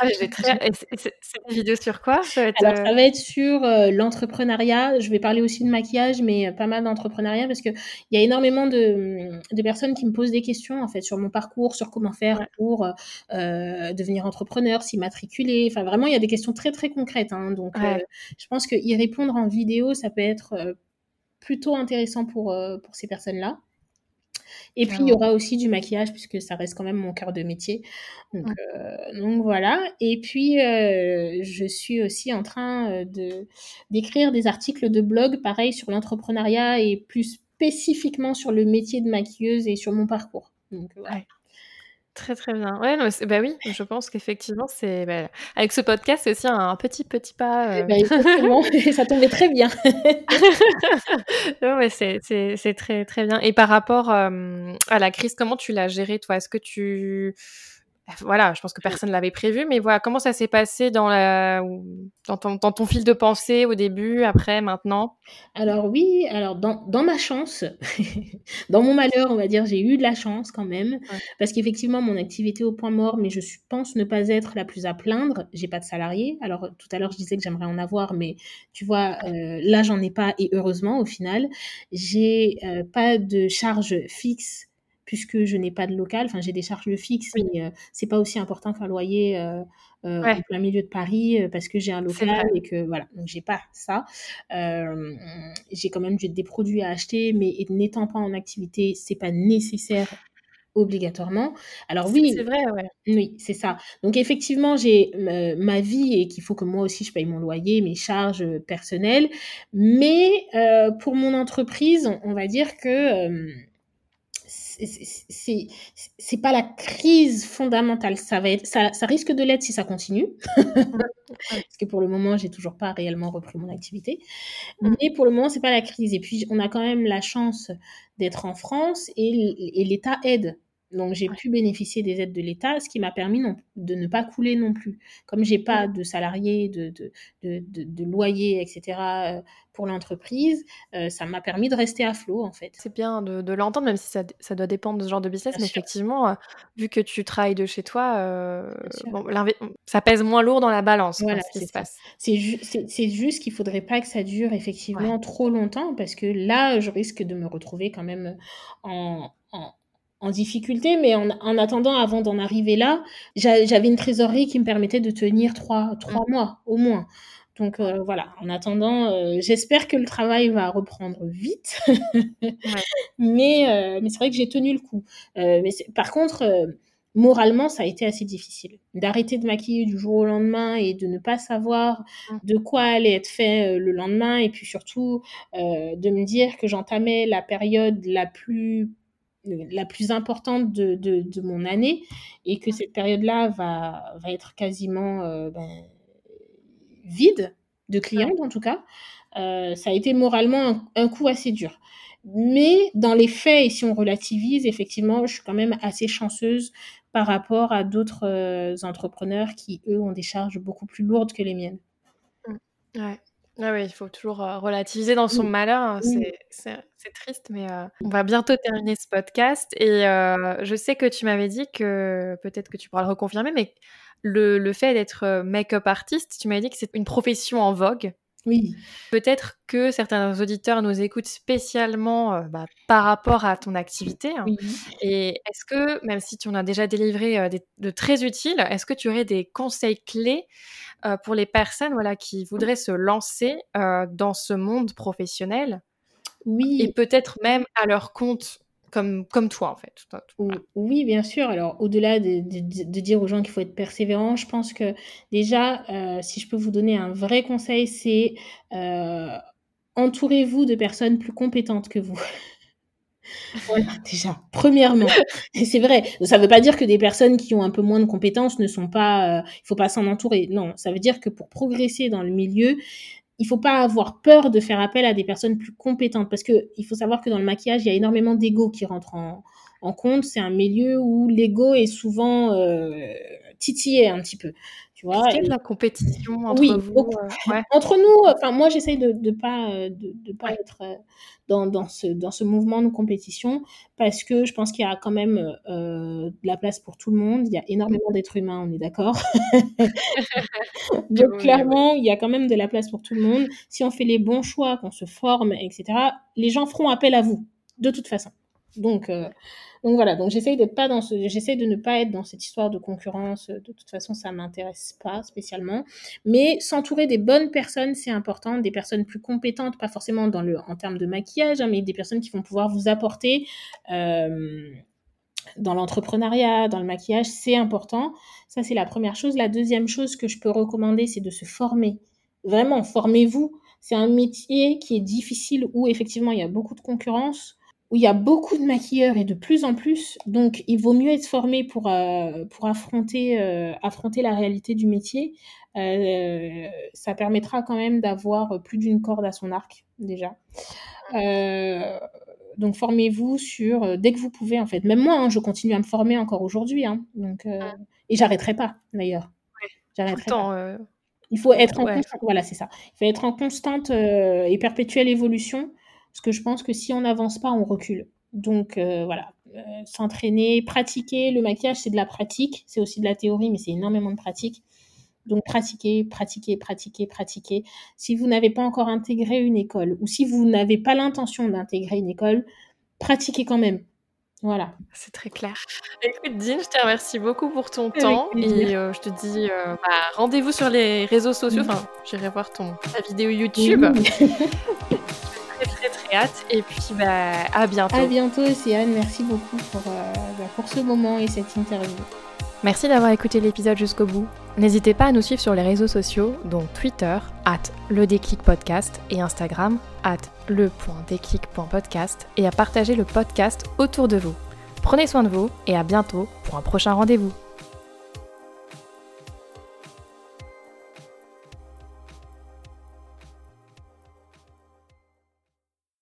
ah, très... C'est une vidéo sur quoi? Ça va être, Alors, ça va être sur euh, l'entrepreneuriat. Je vais parler aussi de maquillage, mais euh, pas mal d'entrepreneuriat parce qu'il y a énormément de, de, personnes qui me posent des questions en fait sur mon parcours, sur comment faire pour euh, devenir entrepreneur, s'immatriculer. Enfin, vraiment, il y a des questions très très concrètes. Hein. donc, je pense que y répondre en vidéo, ça peut être plutôt intéressant pour, pour ces personnes-là. Et puis, il y aura aussi du maquillage, puisque ça reste quand même mon cœur de métier. Donc, euh, voilà. Et puis, euh, je suis aussi en train euh, de d'écrire des articles de blog, pareil, sur l'entrepreneuriat et plus spécifiquement sur le métier de maquilleuse et sur mon parcours. Donc, Très, très bien. Ouais, non, bah oui, je pense qu'effectivement, c'est bah, avec ce podcast, c'est aussi un petit, petit pas. Eh ben, exactement, ça tombait très bien. ouais, c'est c'est très, très bien. Et par rapport à la crise, comment tu l'as gérée, toi? Est-ce que tu voilà, je pense que personne ne l'avait prévu, mais voilà, comment ça s'est passé dans, la, dans, ton, dans ton fil de pensée au début, après, maintenant? Alors oui, alors dans, dans ma chance, dans mon malheur, on va dire, j'ai eu de la chance quand même, parce qu'effectivement, mon activité au point mort, mais je pense ne pas être la plus à plaindre. J'ai pas de salarié. Alors tout à l'heure, je disais que j'aimerais en avoir, mais tu vois, euh, là, j'en ai pas, et heureusement, au final, j'ai euh, pas de charge fixe puisque je n'ai pas de local. Enfin, j'ai des charges fixes, mais euh, c'est pas aussi important qu'un loyer euh, euh, en plein milieu de Paris parce que j'ai un local et que voilà. Donc j'ai pas ça. j'ai quand même des produits à acheter, mais n'étant pas en activité, c'est pas nécessaire obligatoirement. Alors oui, c'est vrai, ouais. Oui, c'est ça. Donc effectivement, j'ai ma vie et qu'il faut que moi aussi je paye mon loyer, mes charges personnelles. Mais pour mon entreprise, on, va dire que c'est c'est pas la crise fondamentale. Ça va être, ça, ça risque de l'être si ça continue, parce que pour le moment j'ai toujours pas réellement repris mon activité. Mais pour le moment c'est pas la crise. Et puis on a quand même la chance d'être en France et, et l'État aide. Donc j'ai pu bénéficier des aides de l'État, ce qui m'a permis non, de ne pas couler non plus. Comme j'ai pas de salariés, de, de, de, de, loyer, etc. Euh, pour l'entreprise, euh, ça m'a permis de rester à flot en fait. C'est bien de, l'entendre, même si ça, ça, doit dépendre de ce genre de business, mais effectivement, euh, vu que tu travailles de chez toi, ça pèse moins lourd dans la balance. Voilà, ce qui se passe. C'est juste qu'il faudrait pas que ça dure effectivement trop longtemps, parce que là, je risque de me retrouver quand même en, en en difficulté, mais en, en attendant, avant d'en arriver là, j'avais une trésorerie qui me permettait de tenir trois, trois mmh. mois au moins. Donc euh, voilà, en attendant, euh, j'espère que le travail va reprendre vite. Mais, euh, mais c'est vrai que j'ai tenu le coup. mais par contre, moralement, ça a été assez difficile. D'arrêter de maquiller du jour au lendemain et de ne pas savoir mmh. de quoi allait être fait le lendemain. Et puis surtout, de me dire que j'entamais la période la plus la plus importante de, de, mon année et que cette période-là va, va être quasiment euh, ben, vide de clientes en tout cas, euh, ça a été moralement un, coup assez dur. Mais dans les faits, et si on relativise, effectivement, je suis quand même assez chanceuse par rapport à d'autres euh, entrepreneurs qui, eux, ont des charges beaucoup plus lourdes que les miennes. Mmh. Ouais. Ah oui, il faut toujours relativiser dans son malheur. Hein, c'est triste, mais on va bientôt terminer ce podcast. Et je sais que tu m'avais dit que peut-être que tu pourras le reconfirmer, mais le, le fait d'être make-up artiste, tu m'avais dit que c'est une profession en vogue. Oui. Peut-être que certains auditeurs nous écoutent spécialement euh, bah, par rapport à ton activité. Hein. Et est-ce que, même si tu en as déjà délivré euh, de très utiles, est-ce que tu aurais des conseils clés euh, pour les personnes voilà, qui voudraient se lancer dans ce monde professionnel? Oui. Et peut-être même à leur compte comme, comme toi, en fait. Oui, bien sûr. Alors, au-delà de, de, dire aux gens qu'il faut être persévérant, je pense que déjà, euh, si je peux vous donner un vrai conseil, c'est euh, entourez-vous de personnes plus compétentes que vous. voilà, déjà, premièrement. Et c'est vrai, ça ne veut pas dire que des personnes qui ont un peu moins de compétences ne sont pas... Euh, il faut pas s'en entourer. Non, ça veut dire que pour progresser dans le milieu, il faut pas avoir peur de faire appel à des personnes plus compétentes parce que il faut savoir que dans le maquillage, il y a énormément d'ego qui rentre en, compte. C'est un milieu où l'ego est souvent euh, titillé un petit peu. Tu vois, de la compétition entre oui, vous euh, Entre nous, enfin moi j'essaye de ne pas euh, de, de pas être euh, dans, dans ce dans ce mouvement de compétition parce que je pense qu'il y a quand même euh, de la place pour tout le monde. Il y a énormément d'êtres humains, on est d'accord. Donc clairement, il y a quand même de la place pour tout le monde. Si on fait les bons choix, qu'on se forme, etc., les gens feront appel à vous de toute façon. Donc, euh, donc voilà, donc j'essaye de ne pas être dans cette histoire de concurrence. De toute façon, ça m'intéresse pas spécialement. Mais s'entourer des bonnes personnes, c'est important, des personnes plus compétentes, pas forcément dans le, en termes de maquillage, hein, mais des personnes qui vont pouvoir vous apporter. Euh, dans l'entrepreneuriat, dans le maquillage, c'est important. Ça, c'est la première chose. La deuxième chose que je peux recommander, c'est de se former. Vraiment, formez-vous. C'est un métier qui est difficile où effectivement il y a beaucoup de concurrence où il y a beaucoup de maquilleurs et de plus en plus. Donc, il vaut mieux être formé pour, euh, pour affronter, euh, affronter la réalité du métier. Euh, ça permettra quand même d'avoir plus d'une corde à son arc, déjà. donc, formez-vous sur, dès que vous pouvez, en fait. Même moi, hein, je continue à me former encore aujourd'hui. Hein, donc, et j'arrêterai pas, d'ailleurs. J'arrêterai pas. Il faut être en voilà, c'est ça. Il faut être en constante et perpétuelle évolution parce que je pense que si on n'avance pas, on recule. Donc euh, voilà, euh, s'entraîner, pratiquer. Le maquillage, c'est de la pratique. C'est aussi de la théorie, mais c'est énormément de pratique. Donc pratiquer, pratiquer, pratiquer, pratiquer. Si vous n'avez pas encore intégré une école ou si vous n'avez pas l'intention d'intégrer une école, pratiquez quand même. Voilà. C'est très clair. Écoute, Dean, je te remercie beaucoup pour ton temps et euh, je te dis bah, rendez-vous sur les réseaux sociaux. Enfin, j'irai voir ton, ta vidéo YouTube. hâte et puis bah, à bientôt. À bientôt Océane, merci beaucoup pour, euh, bah, pour ce moment et cette interview. Merci d'avoir écouté l'épisode jusqu'au bout. N'hésitez pas à nous suivre sur les réseaux sociaux, dont Twitter, at le déclic podcast, et Instagram, at le.déclic.podcast, et à partager le podcast autour de vous. Prenez soin de vous et à bientôt pour un prochain rendez-vous.